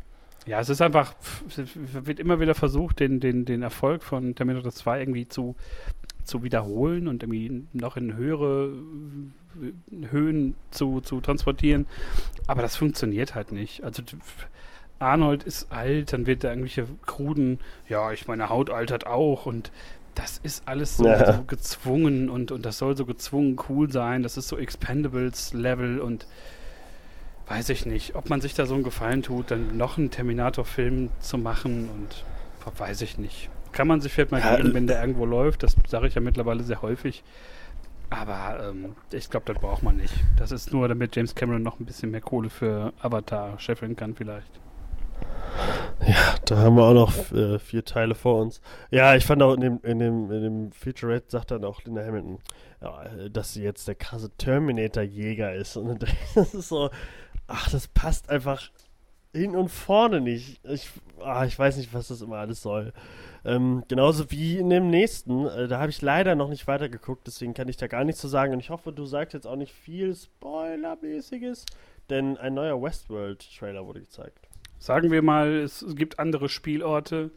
Ja, es ist einfach, es wird immer wieder versucht, den, den, den Erfolg von Terminator 2 irgendwie zu, zu wiederholen und irgendwie noch in höhere äh, Höhen zu, zu transportieren. Aber das funktioniert halt nicht. Also Arnold ist alt, dann wird er irgendwelche kruden, ja, ich meine Haut altert auch und das ist alles so, Ja. [LAUGHS] so gezwungen und, und das soll so gezwungen cool sein. Das ist so Expendables-Level und weiß ich nicht, ob man sich da so einen Gefallen tut, dann noch einen Terminator-Film zu machen und weiß ich nicht. Kann man sich vielleicht mal Ja, geben, wenn der irgendwo läuft. Das sage ich ja mittlerweile sehr häufig. Aber ähm, ich glaube, das braucht man nicht. Das ist nur, damit James Cameron noch ein bisschen mehr Kohle für Avatar scheffeln kann vielleicht. Ja, da haben wir auch noch äh, vier Teile vor uns. Ja, ich fand auch in dem, in dem, in dem Featurette sagt dann auch Linda Hamilton, ja, äh, dass sie jetzt der krasse Terminator-Jäger ist. Und [LAUGHS] das ist so, ach, das passt einfach hin und vorne nicht. Ich, ah, ich weiß nicht, was das immer alles soll. Ähm, genauso wie in dem nächsten. Äh, da habe ich leider noch nicht weitergeguckt, deswegen kann ich da gar nichts zu sagen. Und ich hoffe, du sagst jetzt auch nicht viel Spoilermäßiges, denn ein neuer Westworld-Trailer wurde gezeigt. Sagen wir mal, es gibt andere Spielorte,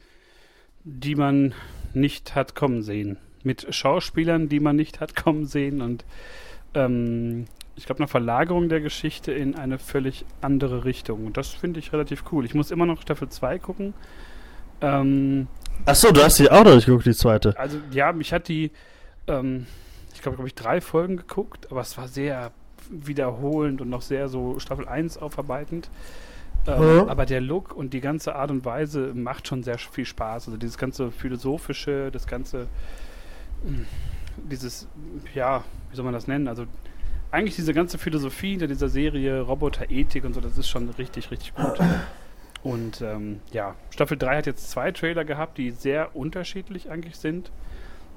die man nicht hat kommen sehen. Mit Schauspielern, die man nicht hat kommen sehen und ähm, ich glaube, eine Verlagerung der Geschichte in eine völlig andere Richtung. Und das finde ich relativ cool. Ich muss immer noch Staffel 2 gucken. Ähm, Achso, du hast die auch noch nicht geguckt, die zweite. also ja, mich hat die, ähm, ich glaube, glaube ich, drei Folgen geguckt, aber es war sehr wiederholend und noch sehr so Staffel 1 aufarbeitend. Ähm, Mhm. Aber der Look und die ganze Art und Weise macht schon sehr viel Spaß. Also dieses ganze philosophische, das ganze, mh, dieses, ja, wie soll man das nennen? Also eigentlich diese ganze Philosophie hinter dieser Serie, Roboterethik und so, das ist schon richtig, richtig gut. Und ähm, ja, Staffel 3 hat jetzt zwei Trailer gehabt, die sehr unterschiedlich eigentlich sind,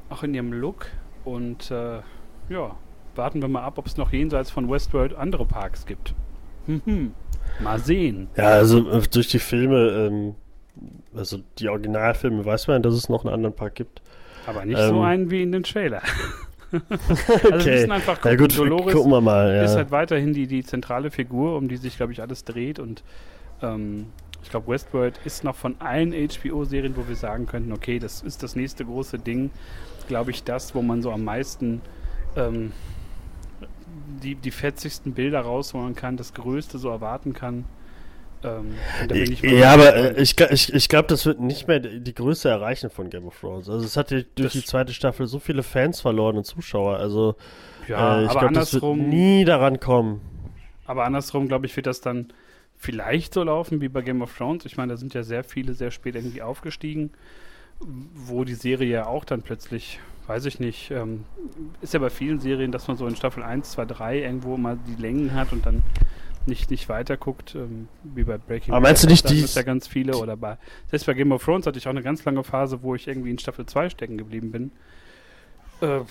auch in ihrem Look. Und äh, ja, warten wir mal ab, ob es noch jenseits von Westworld andere Parks gibt. Mhm. Mal sehen. Ja, also äh, durch die Filme, ähm, also die Originalfilme, weiß man, dass es noch einen anderen Park gibt. Aber nicht Ähm. so einen wie in den Trailer. [LAUGHS] Also wir Okay. müssen einfach gucken. Ja gut, Dolores gucken wir mal. Ja. ist halt weiterhin die, die zentrale Figur, um die sich, glaube ich, alles dreht. Und ähm, ich glaube, Westworld ist noch von allen HBO-Serien, wo wir sagen könnten, okay, das ist das nächste große Ding, glaube ich, das, wo man so am meisten ähm, die, die fetzigsten Bilder rausholen kann, das Größte so erwarten kann. Ähm, ja, aber äh, ich, ich, ich glaube, das wird nicht mehr die Größe erreichen von Game of Thrones. Also es hat ja durch Das- die zweite Staffel so viele Fans verloren und Zuschauer. Also ja, äh, ich glaube, das wird nie daran kommen. Aber andersrum, glaube ich, wird das dann vielleicht so laufen wie bei Game of Thrones. Ich meine, da sind ja sehr viele sehr spät irgendwie aufgestiegen, wo die Serie ja auch dann plötzlich, weiß ich nicht, ähm, ist ja bei vielen Serien, dass man so in Staffel 1, 2, 3 irgendwo mal die Längen hat und dann nicht, nicht weiter guckt, ähm, wie bei Breaking Aber meinst du nicht, da die- ja ganz viele oder bei, selbst bei Game of Thrones hatte ich auch eine ganz lange Phase, wo ich irgendwie in Staffel 2 stecken geblieben bin. Äh, ja,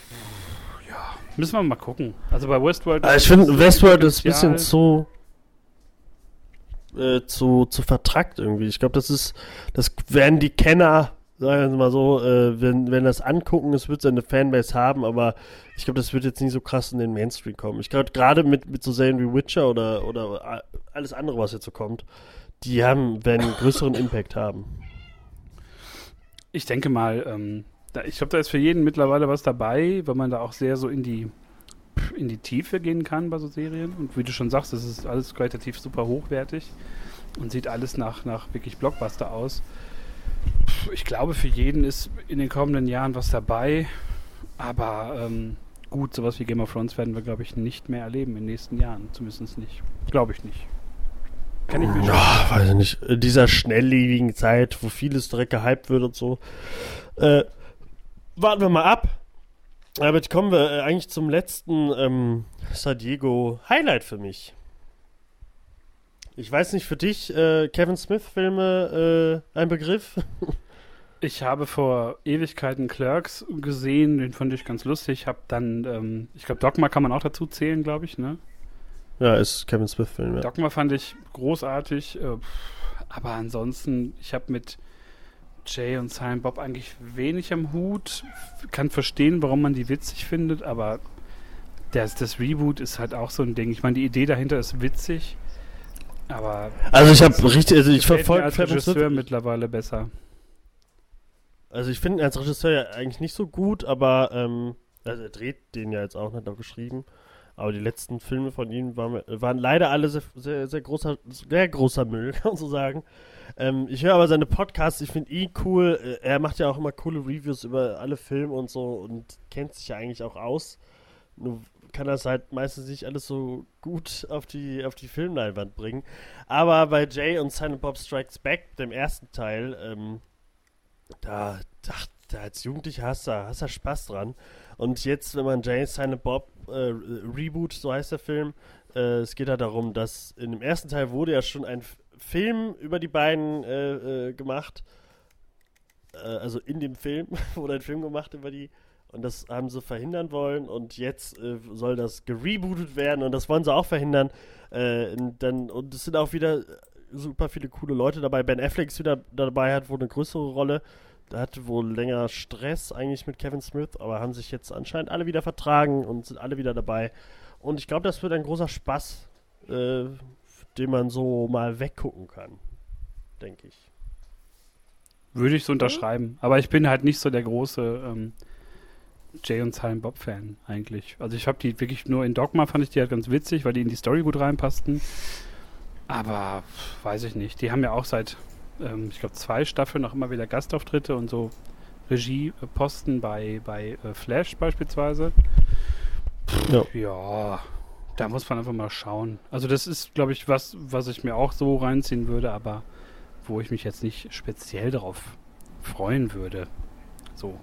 müssen wir mal gucken. Also bei Westworld. Also ich finde, Westworld ist ein bisschen zu, äh, zu, zu vertrackt irgendwie. Ich glaube, das ist, das werden die Kenner, sagen wir mal so, äh, wenn, wenn das angucken, es wird seine Fanbase haben, aber ich glaube, das wird jetzt nicht so krass in den Mainstream kommen. Ich glaube, gerade mit, mit so Serien wie Witcher oder, oder alles andere, was jetzt so kommt, die haben, werden einen größeren Impact haben. Ich denke mal, ähm, da, ich glaube, da ist für jeden mittlerweile was dabei, weil man da auch sehr so in die in die Tiefe gehen kann bei so Serien. Und wie du schon sagst, das ist alles qualitativ super hochwertig und sieht alles nach, nach wirklich Blockbuster aus. Ich glaube, für jeden ist in den kommenden Jahren was dabei, aber ähm, gut, sowas wie Game of Thrones werden wir, glaube ich, nicht mehr erleben in den nächsten Jahren. Zumindest nicht. Glaube ich nicht. Kann ich mir. Ja, weiß ich nicht. In dieser schnelllebigen Zeit, wo vieles direkt gehypt wird und so. Äh, warten wir mal ab. Aber jetzt kommen wir äh, eigentlich zum letzten ähm, San Diego Highlight für mich. Ich weiß nicht, für dich, äh, Kevin Smith-Filme äh, ein Begriff? [LAUGHS] Ich habe vor Ewigkeiten Clerks gesehen, den fand ich ganz lustig. Hab dann, ähm, ich glaube, Dogma kann man auch dazu zählen, glaube ich, ne? ja, ist Kevin Smith-Film, ja. Dogma fand ich großartig, äh, aber ansonsten, ich habe mit Jay und Silent Bob eigentlich wenig am Hut. Kann verstehen, warum man die witzig findet, aber das, das Reboot ist halt auch so ein Ding. Ich meine, die Idee dahinter ist witzig, aber Also ich habe richtig, also ich verfolge als Regisseur Smith. mittlerweile besser. Also ich finde ihn als Regisseur ja eigentlich nicht so gut, aber ähm, also er dreht den ja jetzt auch, hat auch geschrieben. Aber die letzten Filme von ihm waren, waren leider alle sehr, sehr, sehr, großer, sehr großer Müll, [LAUGHS] kann man so sagen. Ähm, ich höre aber seine Podcasts, ich finde ihn cool. Äh, er macht ja auch immer coole Reviews über alle Filme und so und kennt sich ja eigentlich auch aus. Nur kann das halt meistens nicht alles so gut auf die, auf die Filmleinwand bringen. Aber bei Jay und Silent Bob Strikes Back, dem ersten Teil, ähm, da, ach, da als Jugendlicher hast du, hast du Spaß dran. Und jetzt, wenn man Jay Silent Bob äh, Reboot, so heißt der Film, äh, es geht halt darum, dass in dem ersten Teil wurde ja schon ein Film über die beiden äh, äh gemacht. Äh, also in dem Film [LAUGHS] wurde ein Film gemacht über die und das haben sie verhindern wollen und jetzt äh, soll das gerebootet werden und das wollen sie auch verhindern. Äh, und, dann, und es sind auch wieder super viele coole Leute dabei. Ben Affleck ist wieder dabei, hat wohl eine größere Rolle. Da hatte wohl länger Stress eigentlich mit Kevin Smith, aber haben sich jetzt anscheinend alle wieder vertragen und sind alle wieder dabei. Und ich glaube, das wird ein großer Spaß, äh, den man so mal weggucken kann, denke ich. Würde ich so unterschreiben. Aber ich bin halt nicht so der große ähm, Jay und Silent Bob Fan eigentlich. Also ich habe die wirklich nur in Dogma fand ich die halt ganz witzig, weil die in die Story gut reinpassten. Aber weiß ich nicht. Die haben ja auch seit, ähm, ich glaube, zwei Staffeln noch immer wieder Gastauftritte und so Regieposten bei, bei äh, Flash beispielsweise. Ja. ja, da muss man einfach mal schauen. Also das ist, glaube ich, was, was ich mir auch so reinziehen würde, aber wo ich mich jetzt nicht speziell darauf freuen würde. So,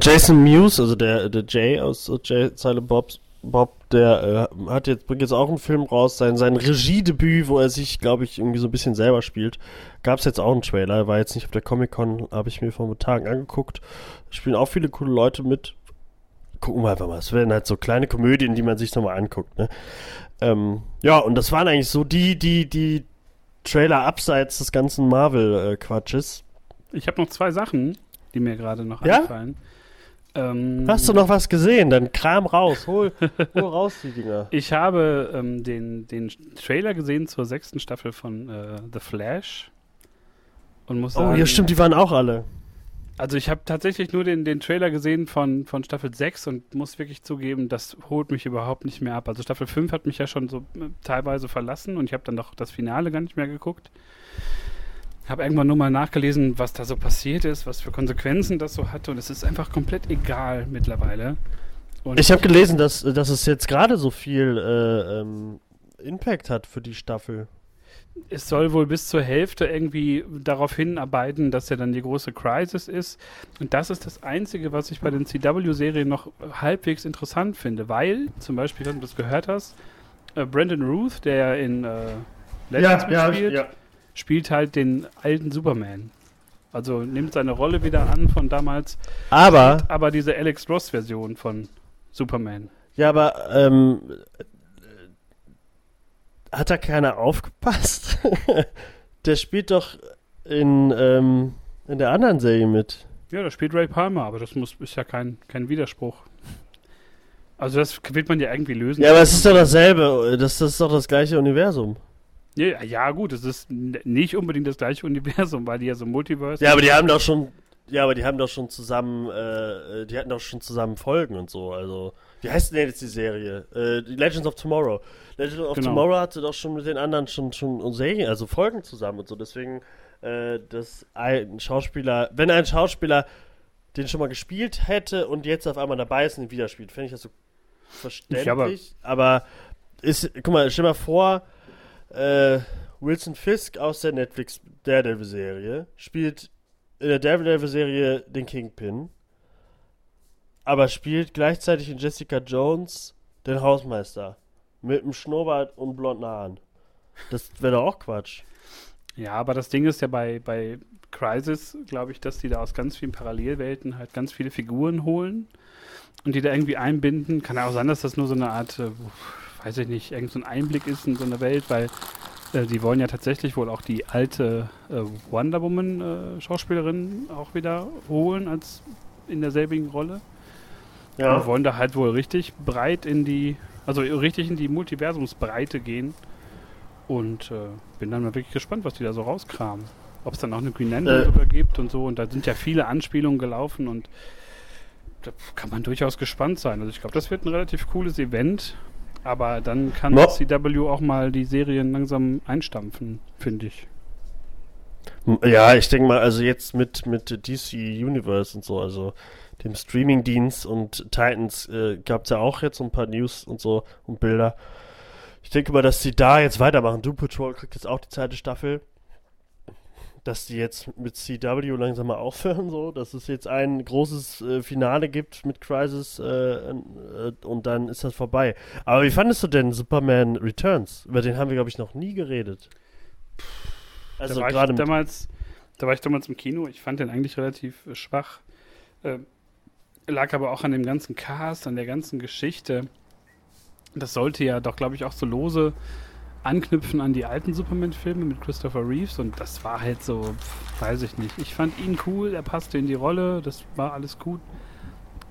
Jason Mewes, also der, der Jay aus Jay Silent Bob's, Bob, der äh, hat jetzt, bringt jetzt auch einen Film raus, sein, sein Regiedebüt, wo er sich, glaube ich, irgendwie so ein bisschen selber spielt. Gab es jetzt auch einen Trailer, war jetzt nicht auf der Comic-Con, habe ich mir vor Tagen angeguckt. Spielen auch viele coole Leute mit. Gucken wir einfach mal. Es werden halt so kleine Komödien, die man sich nochmal anguckt, ne? Ähm, ja, und das waren eigentlich so die, die, die Trailer abseits des ganzen Marvel-Quatsches. ich habe noch zwei Sachen, die mir gerade noch ja? einfallen. Ähm, Hast du noch was gesehen? Dann kram raus, hol, hol raus die Dinger. [LAUGHS] Ich habe ähm, den, den Trailer gesehen zur sechsten Staffel von äh, The Flash und muss sagen, Oh, ja, stimmt, die waren auch alle. Also ich habe tatsächlich nur den, den Trailer gesehen von, von Staffel 6 und muss wirklich zugeben, das holt mich überhaupt nicht mehr ab. Also Staffel 5 hat mich ja schon so äh, teilweise verlassen und ich habe dann doch das Finale gar nicht mehr geguckt habe irgendwann nur mal nachgelesen, was da so passiert ist, was für Konsequenzen das so hatte und es ist einfach komplett egal mittlerweile. Und ich habe gelesen, dass, dass es jetzt gerade so viel äh, ähm, Impact hat für die Staffel. Es soll wohl bis zur Hälfte irgendwie darauf hinarbeiten, dass er dann die große Crisis ist. Und das ist das Einzige, was ich bei den CW-Serien noch halbwegs interessant finde, weil, zum Beispiel, wenn du das gehört hast, äh, Brandon Ruth, der in äh, Legends ja, mitspielt, ja, ja spielt halt den alten Superman. Also nimmt seine Rolle wieder an von damals. Aber. Aber diese Alex Ross-Version von Superman. Ja, aber ähm, hat da keiner aufgepasst? [LAUGHS] der spielt doch in, ähm, in der anderen Serie mit. Ja, da spielt Ray Palmer, aber das muss, ist ja kein, kein Widerspruch. Also das wird man ja irgendwie lösen. Ja, aber es ist doch dasselbe. Das, das ist doch das gleiche Universum. Ja, ja, gut, es ist nicht unbedingt das gleiche Universum, weil die ja so Multiverse. Ja, aber die haben doch schon, ja, aber die haben doch schon zusammen, äh, die hatten doch schon zusammen Folgen und so. Also, wie heißt denn jetzt die Serie? Äh, Legends of Tomorrow. Legends of genau. Tomorrow hatte doch schon mit den anderen schon schon Serien, also Folgen zusammen und so. Deswegen, äh, dass ein Schauspieler, wenn ein Schauspieler den schon mal gespielt hätte und jetzt auf einmal dabei ist und ihn wieder spielt, fände ich das so verständlich. Ja, aber, aber ist, guck mal, stell mal vor äh, Wilson Fisk aus der Netflix Daredevil-Serie spielt in der Daredevil-Serie den Kingpin, aber spielt gleichzeitig in Jessica Jones den Hausmeister mit einem Schnurrbart und blonden Haaren. Das wäre doch auch Quatsch. Ja, aber das Ding ist ja bei, bei Crisis, glaube ich, dass die da aus ganz vielen Parallelwelten halt ganz viele Figuren holen und die da irgendwie einbinden. Kann ja auch sein, dass das nur so eine Art äh, weiß ich nicht, irgend so ein Einblick ist in so eine Welt, weil äh, die wollen ja tatsächlich wohl auch die alte äh, Wonder Woman äh, Schauspielerin auch wieder holen als in derselbigen Rolle. Ja. Und wollen da halt wohl richtig breit in die, also richtig in die Multiversumsbreite gehen. Und äh, bin dann mal wirklich gespannt, was die da so rauskramen. ob es dann auch eine Green Lantern Äh. gibt und so. Und da sind ja viele Anspielungen gelaufen und da kann man durchaus gespannt sein. Also ich glaube, das wird ein relativ cooles Event. Aber dann kann Mo- CW auch mal die Serien langsam einstampfen, finde ich. Ja, ich denke mal, also jetzt mit, mit DC Universe und so, also dem Streaming-Dienst und Titans äh, gab es ja auch jetzt so ein paar News und so und Bilder. Ich denke mal, dass sie da jetzt weitermachen. Doom Patrol kriegt jetzt auch die zweite Staffel. Dass die jetzt mit CW langsam mal [LAUGHS] aufhören, so, dass es jetzt ein großes äh, Finale gibt mit Crisis äh, äh, und dann ist das vorbei. Aber wie fandest du denn Superman Returns? Über den haben wir, glaube ich, noch nie geredet. Also da war gerade damals, da war ich damals im Kino. Ich fand den eigentlich relativ äh, schwach. Äh, lag aber auch an dem ganzen Cast, an der ganzen Geschichte. Das sollte ja doch, glaube ich, auch so lose anknüpfen an die alten Superman-Filme mit Christopher Reeves und das war halt so, weiß ich nicht. Ich fand ihn cool, er passte in die Rolle, das war alles gut.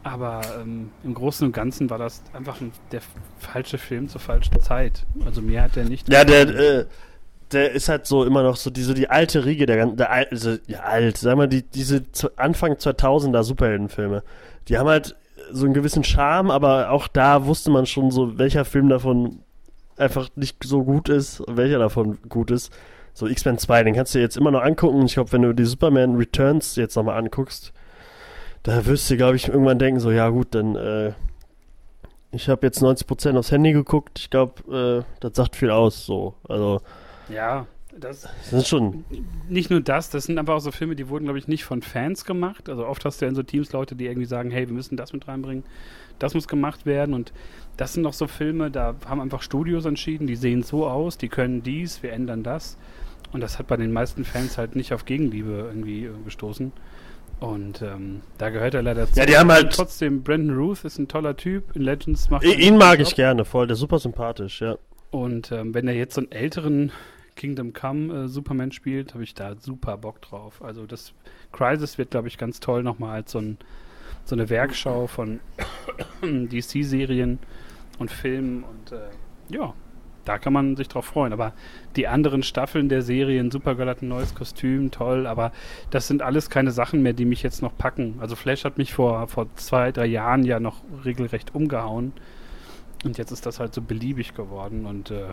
Aber ähm, im Großen und Ganzen war das einfach ein, der falsche Film zur falschen Zeit. Also mir hat er nicht. Ja, der, äh, der ist halt so immer noch so diese die alte Riege der ganzen, der al- also, ja alt, sag mal die diese Anfang 2000er Superheldenfilme, die haben halt so einen gewissen Charme, aber auch da wusste man schon so, welcher Film davon einfach nicht so gut ist welcher davon gut ist. So X-Men 2, den kannst du dir jetzt immer noch angucken. Ich glaube, wenn du die Superman Returns jetzt nochmal anguckst, da wirst du, glaube ich, irgendwann denken, so, ja gut, dann, äh, ich habe jetzt 90% aufs Handy geguckt. Ich glaube, äh, das sagt viel aus, so. Also, Ja, das, das ist schon, nicht nur das, das sind aber auch so Filme, die wurden, glaube ich, nicht von Fans gemacht. Also oft hast du ja in so Teams Leute, die irgendwie sagen, hey, wir müssen das mit reinbringen, das muss gemacht werden. Und das sind noch so Filme, da haben einfach Studios entschieden, die sehen so aus, die können dies, wir ändern das. Und das hat bei den meisten Fans halt nicht auf Gegenliebe irgendwie äh, gestoßen. Und ähm, da gehört er leider zu. Ja, die haben halt- Trotzdem, Brandon Ruth ist ein toller Typ. In Legends macht er ihn mag guten ich Job. gerne voll, der ist super sympathisch, ja. Und ähm, wenn er jetzt so einen älteren Kingdom Come äh, Superman spielt, habe ich da super Bock drauf. Also das Crisis wird, glaube ich, ganz toll nochmal als so, ein, so eine Werkschau von [COUGHS] DC-Serien und Filmen und äh, ja, da kann man sich drauf freuen. Aber die anderen Staffeln der Serien, Supergirl hat ein neues Kostüm, toll, aber das sind alles keine Sachen mehr, die mich jetzt noch packen. Also Flash hat mich vor, vor zwei, drei Jahren ja noch regelrecht umgehauen. Und jetzt ist das halt so beliebig geworden und äh,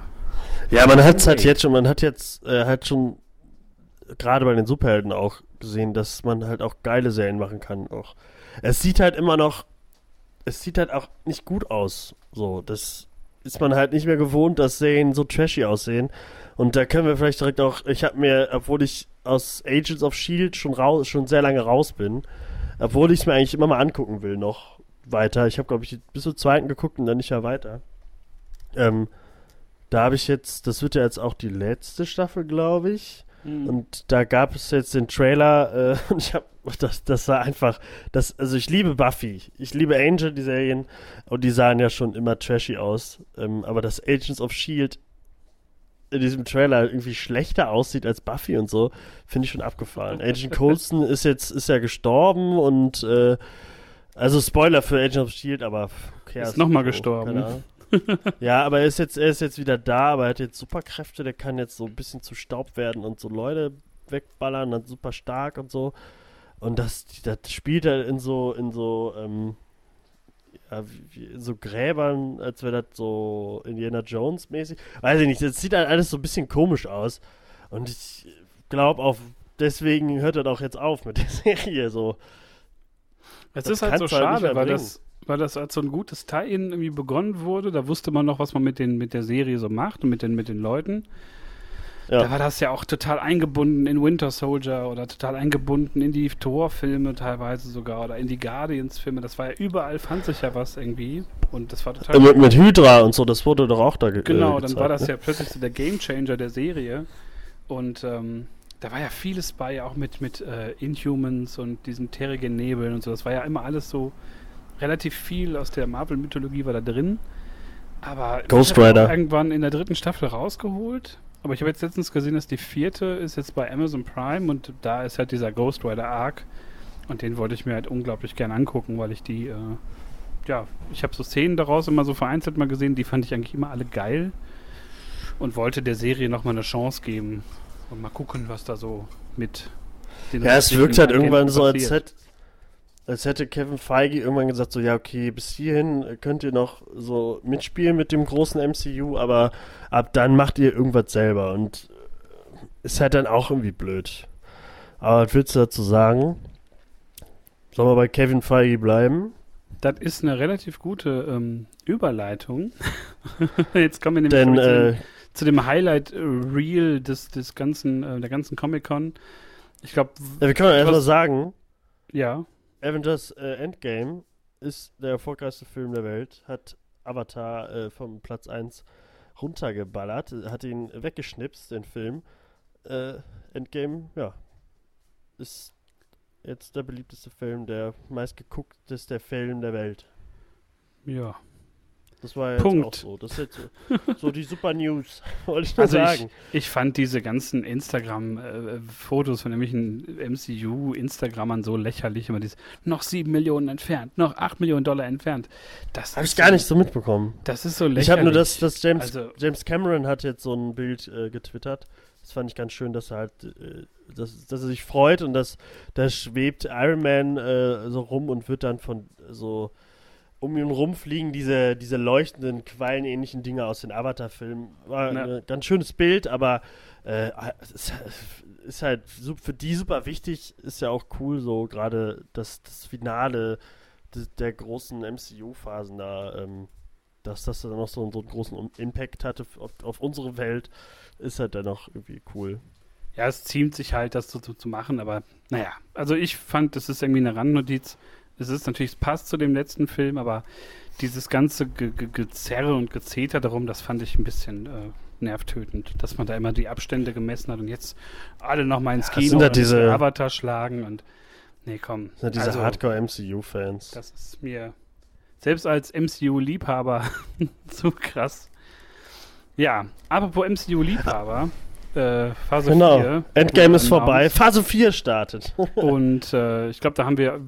Ja, man hat es halt jetzt schon, man hat jetzt äh, halt schon gerade bei den Superhelden auch gesehen, dass man halt auch geile Serien machen kann. Auch es sieht halt immer noch, es sieht halt auch nicht gut aus. So, das ist man halt nicht mehr gewohnt, dass Serien so trashy aussehen. Und da können wir vielleicht direkt auch, ich habe mir, obwohl ich aus Agents of Shield schon raus, schon sehr lange raus bin, obwohl ich es mir eigentlich immer mal angucken will noch weiter. Ich habe glaube ich bis zur zweiten geguckt und dann nicht mehr weiter. Ähm, da habe ich jetzt, das wird ja jetzt auch die letzte Staffel, glaube ich. Und da gab es jetzt den Trailer äh, [LAUGHS] und ich habe, [LAUGHS] das, das war einfach, das, also ich liebe Buffy, ich liebe Angel, die Serien, und die sahen ja schon immer trashy aus. Ähm, aber dass Agents of Shield in diesem Trailer irgendwie schlechter aussieht als Buffy und so, finde ich schon abgefahren. [LAUGHS] Agent Coulson ist jetzt, ist ja gestorben und äh, also Spoiler für Agent of Shield, aber okay, Ist noch mal gestorben. [LAUGHS] Ja, aber er ist jetzt, er ist jetzt wieder da, aber er hat jetzt Superkräfte, der kann jetzt so ein bisschen zu Staub werden und so Leute wegballern, dann super stark und so. Und das, das spielt er in so, in so, ähm, ja, wie, so Gräbern, als wäre das so Indiana Jones mäßig. Weiß ich nicht, das sieht halt alles so ein bisschen komisch aus. Und ich glaube auch, deswegen hört er doch jetzt auf mit der [LAUGHS] Serie so. Es ist halt so halt schade, mehr weil das, weil das als so ein gutes Tie-In irgendwie begonnen wurde. Da wusste man noch, was man mit, den, mit der Serie so macht und mit den, mit den Leuten. Ja. Da war das ja auch total eingebunden in Winter Soldier oder total eingebunden in die Thor-Filme teilweise sogar oder in die Guardians-Filme. Das war ja überall, fand sich ja was irgendwie. Und das war total. Äh, mit, mit Hydra und so, das wurde doch auch da ge Genau, äh, dann gezeigt, war das ne? ja plötzlich so der Gamechanger der Serie. Und ähm, da war ja vieles bei, auch mit, mit äh, Inhumans und diesen terrigen Nebeln und so. Das war ja immer alles so relativ viel aus der Marvel-Mythologie war da drin. Aber Ghost Rider. irgendwann in der dritten Staffel rausgeholt. Aber ich habe jetzt letztens gesehen, dass die vierte ist jetzt bei Amazon Prime und da ist halt dieser Ghost Rider Arc. Und den wollte ich mir halt unglaublich gern angucken, weil ich die, äh, ja, ich habe so Szenen daraus immer so vereinzelt mal gesehen, die fand ich eigentlich immer alle geil und wollte der Serie nochmal eine Chance geben. Und mal gucken, was da so mit den Ja, es wirkt halt irgendwann so, als, passiert. Als hätte Kevin Feige irgendwann gesagt, so, ja, okay, bis hierhin könnt ihr noch so mitspielen mit dem großen MCU, aber ab dann macht ihr irgendwas selber und äh, ist halt dann auch irgendwie blöd. Aber was willst du dazu sagen? Sollen wir bei Kevin Feige bleiben? Das ist eine relativ gute ähm, Überleitung. [LAUGHS] Jetzt kommen wir nämlich Denn, zu, dem, äh, zu dem Highlight-Reel des, des ganzen, äh, der ganzen Comic-Con. Ich glaube, ja, wir können ja erstmal sagen, ja, Avengers äh, Endgame ist der erfolgreichste Film der Welt, hat Avatar äh, vom Platz 1 runtergeballert, hat ihn weggeschnipst, den Film. Äh, Endgame, ja, ist jetzt der beliebteste Film, der meistgeguckteste Film der Welt. ja. Das war jetzt Punkt. auch so. Das ist jetzt so, so die Super News, [LAUGHS] wollte ich nur Also ich, sagen. ich fand diese ganzen Instagram-Fotos von nämlichen MCU-Instagrammern so lächerlich. Immer dieses, noch sieben Millionen entfernt, noch acht Millionen Dollar entfernt. Das Habe ich gar so- nicht so mitbekommen. Das ist so lächerlich. Ich habe nur das, das James, Also- James Cameron hat jetzt so ein Bild äh, getwittert. Das fand ich ganz schön, dass er halt, äh, dass, dass er sich freut und dass da schwebt Iron Man äh, so rum und wird dann von so um ihn rumfliegen diese, diese leuchtenden, quallenähnlichen Dinge aus den Avatar-Filmen. War Ja. ein ganz schönes Bild, aber äh, es ist, ist halt für die super wichtig, ist ja auch cool, so gerade das, das Finale des, der großen MCU-Phasen da, ähm, dass das dann noch so, so einen großen Impact hatte auf, auf unsere Welt, ist halt dann noch irgendwie cool. Ja, es ziemt sich halt, das so zu, zu machen, aber naja, also ich fand, das ist irgendwie eine Randnotiz. Es ist natürlich, es passt zu dem letzten Film, aber dieses ganze Ge Ge Gezerre und Gezeter darum, das fand ich ein bisschen äh, nervtötend, dass man da immer die Abstände gemessen hat und jetzt alle nochmal ins Ja, Kino und diese- Avatar schlagen und nee, komm. Sind diese also, Hardcore-MCU-Fans. Das ist mir selbst als MCU-Liebhaber [LAUGHS] zu krass. Ja, apropos MCU-Liebhaber, äh, Phase Genau. 4. Endgame ist vorbei. announced. Phase 4 startet. [LAUGHS] Und äh, ich glaube, da haben wir, äh,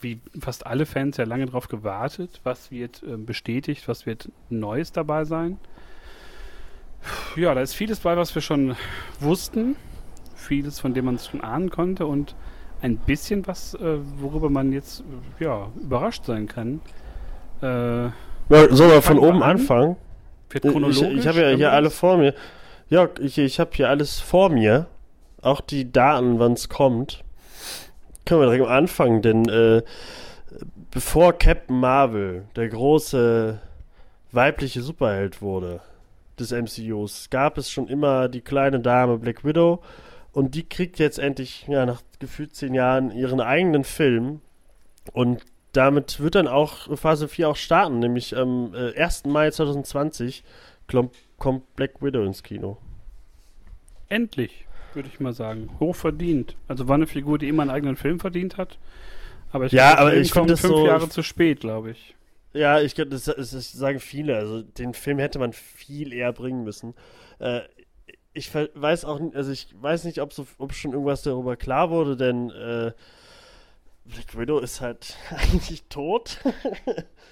wie fast alle Fans, ja lange drauf gewartet. Was wird äh, bestätigt, was wird Neues dabei sein? Ja, da ist vieles bei, was wir schon wussten. Vieles, von dem man es schon ahnen konnte. Und ein bisschen was, äh, worüber man jetzt ja, überrascht sein kann. Äh, Ja, Sollen wir von oben an? anfangen? Ich, ich habe ja hier alle vor mir. Ja, ich, ich habe hier alles vor mir. Auch die Daten, wann es kommt. Können wir direkt am Anfang, denn äh, bevor Captain Marvel der große weibliche Superheld wurde des MCUs, gab es schon immer die kleine Dame Black Widow und die kriegt jetzt endlich, ja, nach gefühlt zehn Jahren ihren eigenen Film und damit wird dann auch Phase 4 auch starten, nämlich am äh, 1. Mai 2020 kommt, kommt Black Widow ins Kino. Endlich, würde ich mal sagen. Hochverdient. Also war eine Figur, die immer einen eigenen Film verdient hat. Aber ich Ja, aber ich find kommt das fünf so- Jahre zu spät, glaube ich. Ja, ich glaube, das, das, das sagen viele. Also den Film hätte man viel eher bringen müssen. Äh, ich weiß auch, also ich weiß nicht, ob so, ob schon irgendwas darüber klar wurde, denn äh, Black Widow ist halt [LAUGHS] eigentlich tot. [LAUGHS]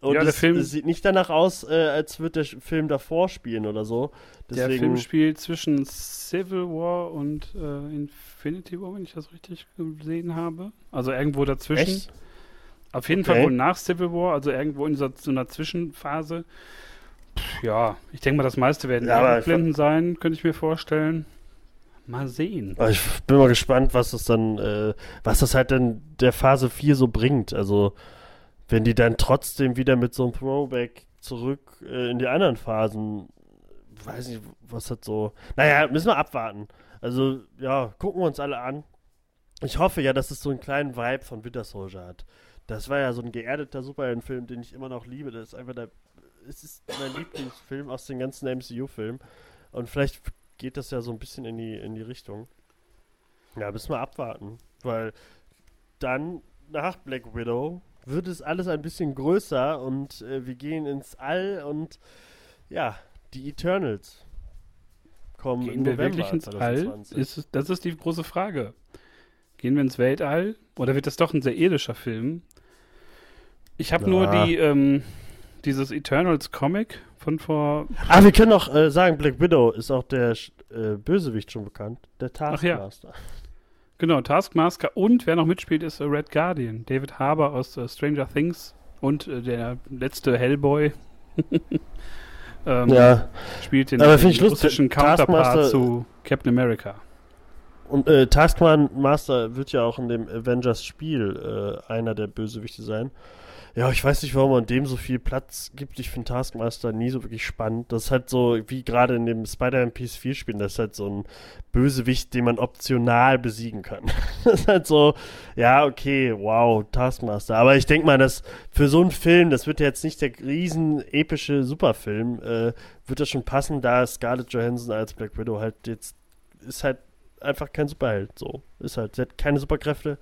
Und Ja, der es, Film- sieht nicht danach aus, äh, als würde der Film davor spielen oder so. Der Deswegen, Film spielt zwischen Civil War und äh, Infinity War, wenn ich das richtig gesehen habe. Also irgendwo dazwischen. echt? Auf jeden Okay. Fall wohl nach Civil War, also irgendwo in so, so einer Zwischenphase. Pff, ja, ich denke mal, das meiste werden Ja, Blenden sein, könnte ich mir vorstellen. Mal sehen. Ich bin mal gespannt, was das dann, äh, was das halt dann der Phase 4 so bringt. Also, wenn die dann trotzdem wieder mit so einem Throwback zurück äh, in die anderen Phasen, weiß nicht, was das so. Naja, müssen wir abwarten. Also, ja, gucken wir uns alle an. Ich hoffe ja, dass es so einen kleinen Vibe von Winter Soldier hat. Das war ja so ein geerdeter Superheldenfilm, den ich immer noch liebe. Das ist einfach der. Es ist mein Lieblingsfilm aus den ganzen MCU-Filmen. Und vielleicht geht das ja so ein bisschen in die, in die Richtung. Ja, müssen wir abwarten. Weil dann nach Black Widow wird es alles ein bisschen größer und äh, wir gehen ins All und ja, die Eternals kommen im Gehen wir November wirklich ins All? 2020. Ist es, das ist die große Frage. Gehen wir ins Weltall? Oder wird das doch ein sehr irdischer Film? Ich habe nur Na. die, ähm, dieses Eternals Comic von vor. Ah, wir können auch äh, sagen, Black Widow ist auch der äh, Bösewicht schon bekannt. Der Ach ja. Genau, Taskmaster und wer noch mitspielt, ist äh, Red Guardian. David Harbour aus äh, Stranger Things und äh, der letzte Hellboy. [LAUGHS] ähm, Ja, Spielt den, Aber den ich russischen Counterpart Taskmaster- zu Captain America. und äh, Taskmaster wird ja auch in dem Avengers-Spiel äh, einer der Bösewichte sein. Ja, ich weiß nicht, warum man dem so viel Platz gibt. Ich finde Taskmaster nie so wirklich spannend. Das ist halt so, wie gerade in dem Spider-Man PS4-Spiel, das ist halt so ein Bösewicht, den man optional besiegen kann. [LAUGHS] das ist halt so, ja, okay, wow, Taskmaster. Aber ich denke mal, dass für so einen Film, das wird ja jetzt nicht der riesen epische Superfilm, äh, wird das schon passen, da Scarlett Johansson als Black Widow halt jetzt ist halt einfach kein Superheld. So. Ist halt, sie hat keine Superkräfte.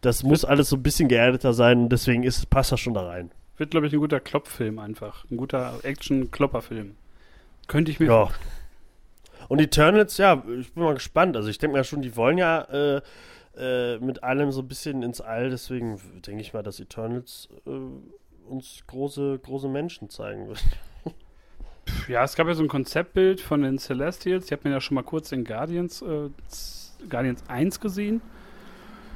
Das muss alles so ein bisschen geerdeter sein und deswegen ist, passt das schon da rein. Wird, glaube ich, ein guter Klopffilm einfach. Ein guter Action-Klopperfilm. Könnte ich mir Ja. Und Eternals, ja, ich bin mal gespannt. Also ich denke mal schon, die wollen ja äh, äh, mit allem so ein bisschen ins All, deswegen denke ich mal, dass Eternals äh, uns große, große Menschen zeigen wird. [LAUGHS] Ja, es gab ja so ein Konzeptbild von den Celestials. Die hat man ja schon mal kurz in Guardians, äh, Guardians 1 gesehen.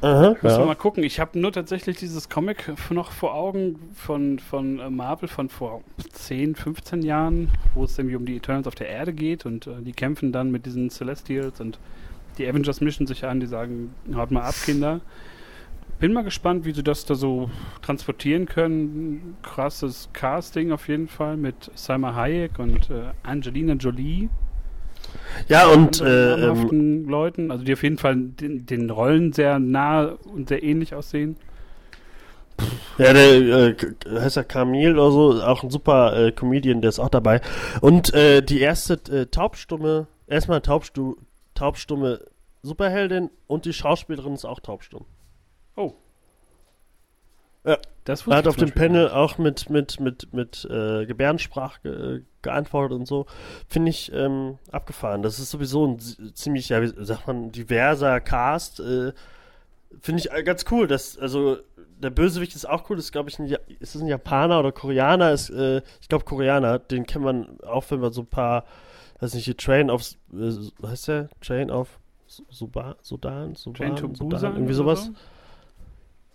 Aha, Müssen wir ja. mal gucken. Ich habe nur tatsächlich dieses Comic noch vor Augen von, von äh, Marvel von vor 10, 15 Jahren, wo es irgendwie um die Eternals auf der Erde geht und äh, die kämpfen dann mit diesen Celestials und die Avengers mischen sich an, die sagen, haut mal ab, Kinder. Bin mal gespannt, wie sie das da so transportieren können. Krasses Casting auf jeden Fall mit Salma Hayek und äh, Angelina Jolie. Ja, und anderen äh, ähm, Leuten, also die auf jeden Fall den, den Rollen sehr nah und sehr ähnlich aussehen. Ja, der äh, heißt ja Kamil oder so, auch ein super äh, Comedian, der ist auch dabei. Und äh, die erste äh, taubstumme, erstmal taubstu taubstumme Superheldin und die Schauspielerin ist auch taubstumm. Oh. Ja. Das Er hat auf dem Panel auch mit, mit, mit, mit äh, Gebärdensprache ge geantwortet und so. Finde ich ähm, abgefahren. Das ist sowieso ein zi- ziemlich, ja, wie sagt man, diverser Cast. Äh, Finde ich äh, ganz cool. Dass, also, der Bösewicht ist auch cool. Das ist, glaube ich, ein, Ja- ist es ein Japaner oder Koreaner? Ist, äh, ich glaube, Koreaner. Den kennt man auch, wenn man so ein paar, weiß nicht, hier Train of, äh, was heißt der? Train of Suba, Sudan? Sudan? Train to Sudan? Busan Irgendwie oder sowas. so?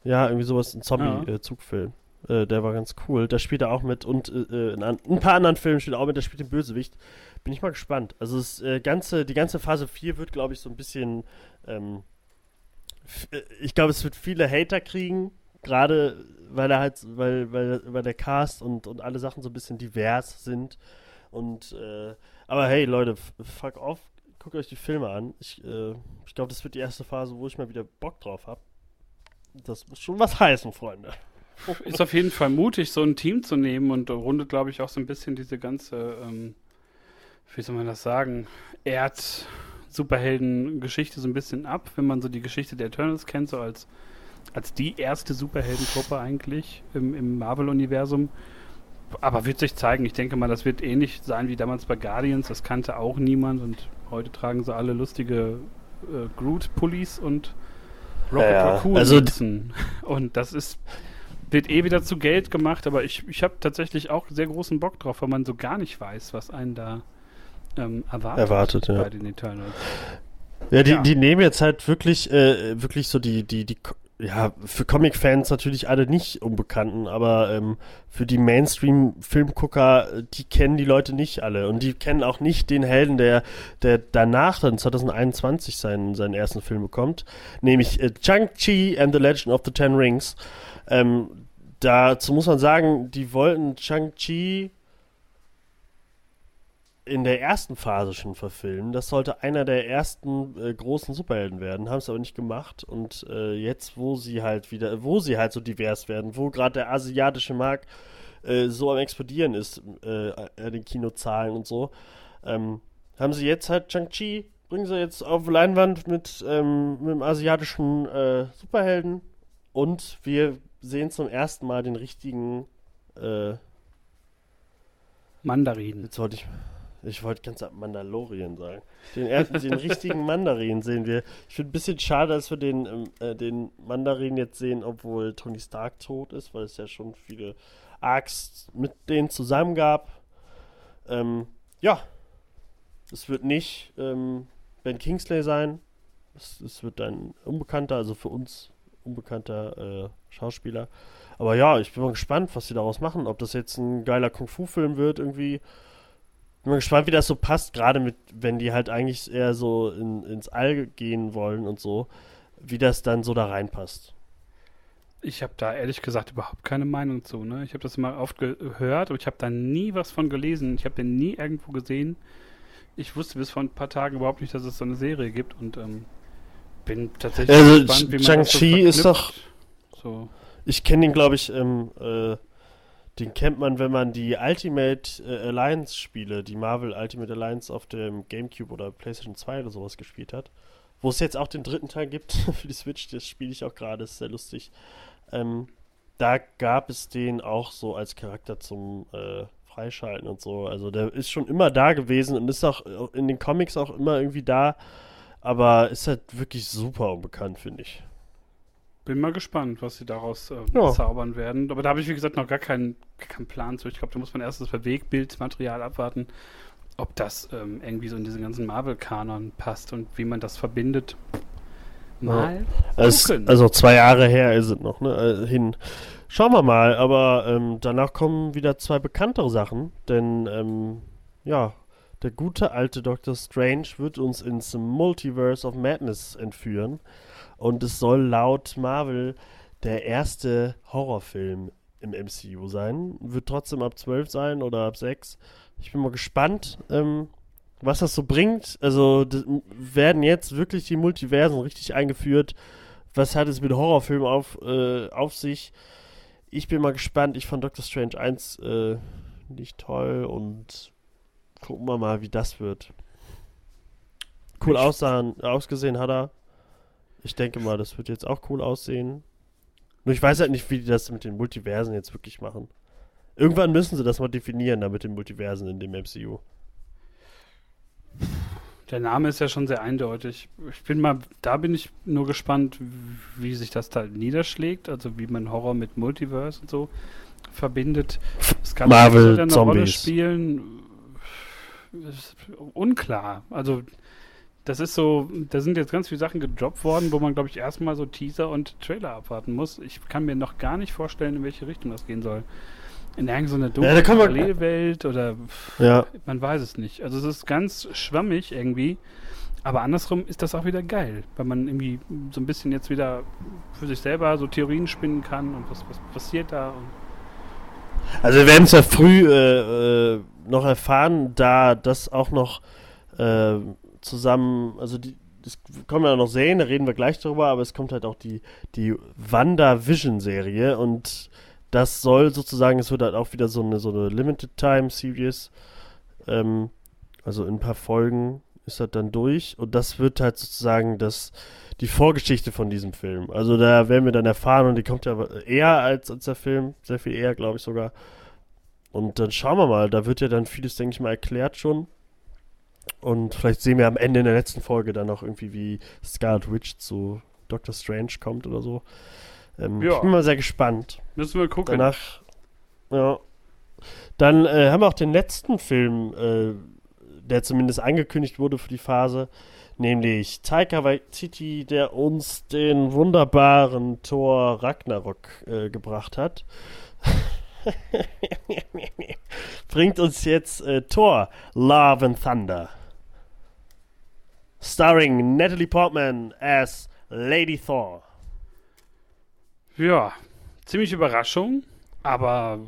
Ja, irgendwie sowas, ein Ja. Zombie-Zugfilm. Äh, der war ganz cool. Da spielt er auch mit und äh, in an, ein paar anderen Filmen spielt er auch mit, der spielt den Bösewicht. Bin ich mal gespannt. Also das, äh, ganze, die ganze Phase 4 wird, glaube ich, so ein bisschen ähm, äh, ich glaube, es wird viele Hater kriegen, gerade weil er halt, weil, weil, weil der Cast und, und alle Sachen so ein bisschen divers sind. Und äh, aber hey Leute, fuck off, guckt euch die Filme an. Ich, äh, ich glaube, das wird die erste Phase, wo ich mal wieder Bock drauf habe. Das muss schon was heißen, Freunde. Ist auf jeden Fall mutig, so ein Team zu nehmen und rundet, glaube ich, auch so ein bisschen diese ganze, ähm, wie soll man das sagen, Erd-Superhelden-Geschichte so ein bisschen ab, wenn man so die Geschichte der Eternals kennt, so als, als die erste Superheldentruppe eigentlich im, im Marvel-Universum. Aber wird sich zeigen. Ich denke mal, das wird ähnlich sein wie damals bei Guardians. Das kannte auch niemand und heute tragen sie alle lustige äh, Groot-Pullis und Rocket Ja, Raccoon also Mützen. Und das ist wird eh wieder zu Geld gemacht, aber ich, ich habe tatsächlich auch sehr großen Bock drauf, weil man so gar nicht weiß, was einen da ähm, erwartet, Erwartet, ja. bei den Eternals. Ja, die, Ja. die nehmen jetzt halt wirklich, äh, wirklich so die, die, die, ja, für Comic-Fans natürlich alle nicht Unbekannten, aber ähm, für die Mainstream-Filmgucker, die kennen die Leute nicht alle und die kennen auch nicht den Helden, der, der danach dann 2021 seinen, seinen ersten Film bekommt, nämlich äh, Shang-Chi and the Legend of the Ten Rings. Ähm, dazu muss man sagen, die wollten Shang-Chi in der ersten Phase schon verfilmen. Das sollte einer der ersten äh, großen Superhelden werden, haben es aber nicht gemacht. Und äh, jetzt, wo sie halt wieder, wo sie halt so divers werden, wo gerade der asiatische Markt äh, so am explodieren ist, äh, den Kinozahlen und so, ähm, haben sie jetzt halt Shang-Chi, bringen sie jetzt auf Leinwand mit, ähm, mit dem asiatischen äh, Superhelden und wir sehen zum ersten Mal den richtigen, äh, Mandarin. jetzt wollte ich, Ich wollte ganz ab Mandalorian sagen. Den, den richtigen Mandarin sehen wir. Ich finde ein bisschen schade, dass wir den, ähm, äh, den Mandarin jetzt sehen, obwohl Tony Stark tot ist, weil es ja schon viele Arcs mit denen zusammen gab. Ähm, ja. Es wird nicht ähm, Ben Kingsley sein. Es, es wird ein unbekannter, also für uns unbekannter äh, Schauspieler. Aber ja, ich bin mal gespannt, was sie daraus machen. Ob das jetzt ein geiler Kung-Fu-Film wird, irgendwie. Bin mal gespannt, wie das so passt, gerade mit, wenn die halt eigentlich eher so in, ins All gehen wollen und so, wie das dann so da reinpasst. Ich habe da ehrlich gesagt überhaupt keine Meinung zu. Ne? Ich habe das mal oft gehört, aber ich habe da nie was von gelesen. Ich habe den nie irgendwo gesehen. Ich wusste bis vor ein paar Tagen überhaupt nicht, dass es so eine Serie gibt und ähm, bin tatsächlich Also, gespannt, wie man so Shang-Chi ist verknüpft. So. Ich kenne den, glaube ich, ähm, äh, den kennt man, wenn man die Ultimate äh, Alliance Spiele, die Marvel Ultimate Alliance auf dem Gamecube oder PlayStation 2 oder sowas gespielt hat. Wo es jetzt auch den dritten Teil gibt [LAUGHS] für die Switch, das spiele ich auch gerade, ist sehr lustig. Ähm, da gab es den auch so als Charakter zum äh, Freischalten und so. Also der ist schon immer da gewesen und ist auch in den Comics auch immer irgendwie da, aber ist halt wirklich super unbekannt, finde ich. Bin mal gespannt, was sie daraus äh, Ja. zaubern werden. Aber da habe ich, wie gesagt, noch gar keinen, keinen Plan zu. Ich glaube, da muss man erst das Bewegtbildmaterial abwarten, ob das ähm, irgendwie so in diesen ganzen Marvel-Kanon passt und wie man das verbindet. Mal Es, gucken. also zwei Jahre her ist es noch, ne? Äh, hin. Schauen wir mal, aber ähm, danach kommen wieder zwei bekanntere Sachen, denn ähm, ja, der gute alte Doctor Strange wird uns ins Multiverse of Madness entführen und es soll laut Marvel der erste Horrorfilm im MCU sein. Wird trotzdem ab 12 sein oder ab 6. Ich bin mal gespannt, ähm, was das so bringt. Also werden jetzt wirklich die Multiversen richtig eingeführt. Was hat es mit Horrorfilmen auf, äh, auf sich? Ich bin mal gespannt. Ich fand Doctor Strange 1 äh, nicht toll und gucken wir mal, wie das wird. Cool aussahen, ausgesehen hat er. Ich denke mal, das wird jetzt auch cool aussehen. Nur ich weiß halt nicht, wie die das mit den Multiversen jetzt wirklich machen. Irgendwann müssen sie das mal definieren, da mit den Multiversen in dem MCU. Der Name ist ja schon sehr eindeutig. Ich bin mal, da bin ich nur gespannt, wie sich das da niederschlägt, also wie man Horror mit Multiverse und so verbindet. Es kann Marvel, eine Rolle Zombies. spielen. Ist unklar. Also das ist so, da sind jetzt ganz viele Sachen gedroppt worden, wo man, glaube ich, erstmal so Teaser und Trailer abwarten muss. Ich kann mir noch gar nicht vorstellen, in welche Richtung das gehen soll. In irgendeine dunkle da kann man- Parallelwelt oder Ja, man weiß es nicht. Also es ist ganz schwammig irgendwie. Aber andersrum ist das auch wieder geil, weil man irgendwie so ein bisschen jetzt wieder für sich selber so Theorien spinnen kann und was, was passiert da. Also wir werden es ja früh äh, äh, noch erfahren, da das auch noch äh, zusammen, also die, es kommen ja noch Serien, da reden wir gleich drüber, aber es kommt halt auch die, die WandaVision-Serie und das soll sozusagen, es wird halt auch wieder so eine, so eine Limited Time Series, ähm, also in ein paar Folgen ist das dann durch und das wird halt sozusagen das, die Vorgeschichte von diesem Film. Also da werden wir dann erfahren und die kommt ja eher als, als der Film, sehr viel eher, glaube ich sogar. Und dann schauen wir mal, da wird ja dann vieles, denke ich mal, erklärt schon. Und vielleicht sehen wir am Ende in der letzten Folge dann noch irgendwie, wie Scarlet Witch zu Doctor Strange kommt oder so. Ähm, Ja. Ich bin mal sehr gespannt. müssen wir gucken. Danach, ja. Dann äh, haben wir auch den letzten Film, äh, der zumindest angekündigt wurde für die Phase, nämlich Taika Waititi, der uns den wunderbaren Thor Ragnarok äh, gebracht hat. [LAUGHS] Bringt uns jetzt äh, Thor Love and Thunder. Starring Natalie Portman as Lady Thor. Ja, ziemlich Überraschung, aber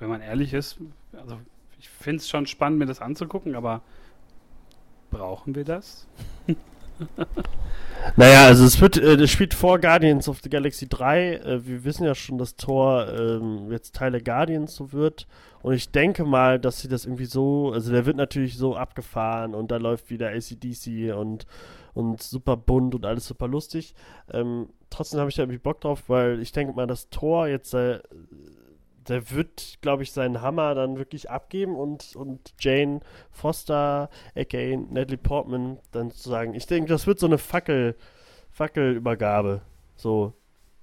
wenn man ehrlich ist, also ich finde es schon spannend, mir das anzugucken, aber brauchen wir das? [LAUGHS] [LAUGHS] Naja, also es wird, äh, das spielt vor Guardians of the Galaxy 3. Äh, wir wissen ja schon, dass Thor ähm, jetzt Teile Guardians so wird. Und ich denke mal, dass sie das irgendwie so, also der wird natürlich so abgefahren und da läuft wieder ACDC und, und super bunt und alles super lustig. Ähm, trotzdem habe ich da irgendwie Bock drauf, weil ich denke mal, dass Thor jetzt äh, der wird, glaube ich, seinen Hammer dann wirklich abgeben und, und Jane Foster, aka Natalie Portman, dann zu sagen, ich denke, das wird so eine Fackel, Fackelübergabe. So,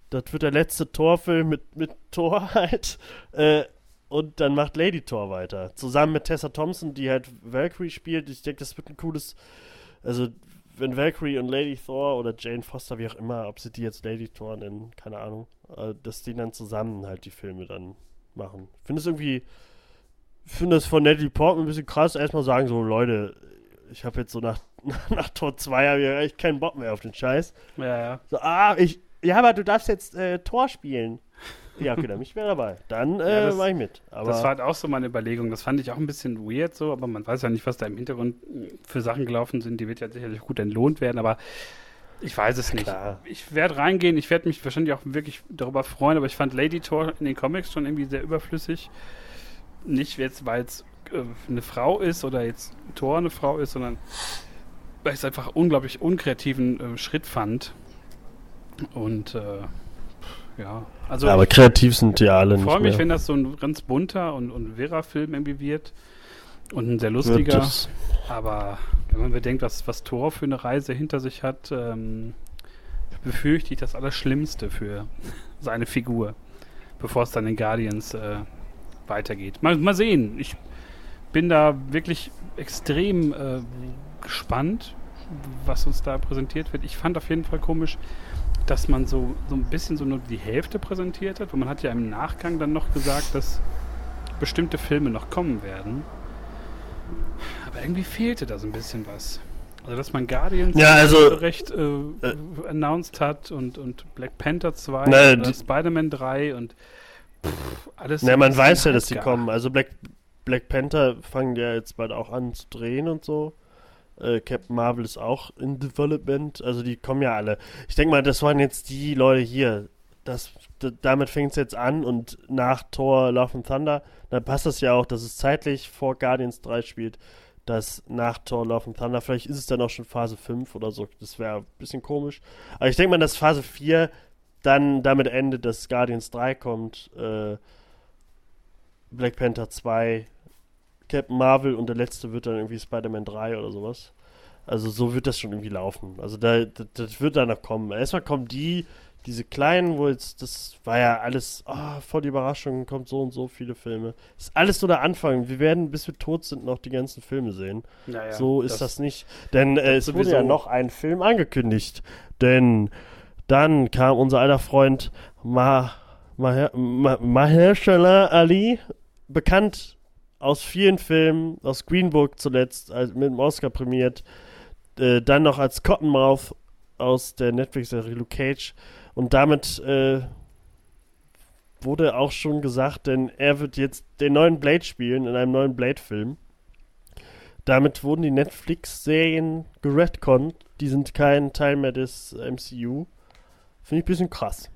das wird der letzte Torfilm mit, mit Thor [LAUGHS] halt. Äh, und dann macht Lady Thor weiter. Zusammen mit Tessa Thompson, die halt Valkyrie spielt. Ich denke, das wird ein cooles. Also, wenn Valkyrie und Lady Thor oder Jane Foster, wie auch immer, ob sie die jetzt Lady Thor nennen, keine Ahnung, äh, dass die dann zusammen halt die Filme dann machen. Ich finde es irgendwie. Finde das von Natalie Portman ein bisschen krass. Erstmal sagen so, Leute, ich habe jetzt so nach, [LAUGHS] nach Tor 2 habe ich echt keinen Bock mehr auf den Scheiß. Ja, ja. So, ah, ich. Ja, aber du darfst jetzt äh, Tor spielen. Ja, okay, dann bin ich mehr dabei. Dann äh, Ja, das- ich mit. Aber das war halt auch so meine Überlegung. Das fand ich auch ein bisschen weird so, aber man weiß ja nicht, was da im Hintergrund für Sachen gelaufen sind. Die wird ja sicherlich gut entlohnt werden, aber ich weiß es nicht. klar. Ich werde reingehen, ich werde mich wahrscheinlich auch wirklich darüber freuen, aber ich fand Lady Thor in den Comics schon irgendwie sehr überflüssig. Nicht jetzt, weil es äh, eine Frau ist oder jetzt Thor eine Frau ist, sondern weil ich es einfach unglaublich unkreativen äh, Schritt fand. Und äh, ja, also Ja, aber kreativ sind die alle ich nicht freue mich, mehr. wenn das so ein ganz bunter und, und wirrer Film irgendwie wird. Und ein sehr lustiger. das- Aber wenn man bedenkt, was, was Thor für eine Reise hinter sich hat, ähm, befürchte ich das Allerschlimmste für [LAUGHS] seine Figur, bevor es dann in Guardians äh, weitergeht. Mal, mal sehen. Ich bin da wirklich extrem äh, gespannt, was uns da präsentiert wird. Ich fand auf jeden Fall komisch, dass man so, so ein bisschen so nur die Hälfte präsentiert hat. Und man hat ja im Nachgang dann noch gesagt, dass bestimmte Filme noch kommen werden. Aber irgendwie fehlte da so ein bisschen was. Also, dass man Guardians Ja, also, recht äh, äh, announced hat und, und Black Panther 2 Na, und Spider-Man 3 und pff, alles. Na, man weiß ja, dass die kommen. Also Black, Black Panther fangen ja jetzt bald auch an zu drehen und so. Äh, Captain Marvel ist auch in Development. Also die kommen ja alle. Ich denke mal, das waren jetzt die Leute hier. Das, damit fängt es jetzt an und nach Thor Love and Thunder, dann passt das ja auch, dass es zeitlich vor Guardians 3 spielt. Dass nach Thor Love Thunder, vielleicht ist es dann auch schon Phase 5 oder so. Das wäre ein bisschen komisch. Aber ich denke mal, dass Phase 4 dann damit endet, dass Guardians 3 kommt. Äh, Black Panther 2, Captain Marvel und der letzte wird dann irgendwie Spider-Man 3 oder sowas. Also so wird das schon irgendwie laufen. Also da, das, das wird dann noch kommen. Erstmal kommen die, diese kleinen, wo jetzt, das war ja alles, ah, voll die Überraschung, kommt so und so viele Filme. ist alles nur der Anfang. Wir werden, bis wir tot sind, noch die ganzen Filme sehen. Ja, ja, so ist das, nicht. Denn äh, es wurde ja noch ein Film angekündigt. Denn dann kam unser alter Freund Ma, Maher, Ma, Mahershala Ali, bekannt aus vielen Filmen, aus Green Book zuletzt, als, mit dem Oscar prämiert, äh, dann noch als Cottonmouth aus der Netflix-Serie Luke Cage und damit äh, wurde auch schon gesagt, denn er wird jetzt den neuen Blade spielen in einem neuen Blade-Film. Damit wurden die Netflix-Serien geredconnt. Die sind kein Teil mehr des MCU. Finde ich ein bisschen krass.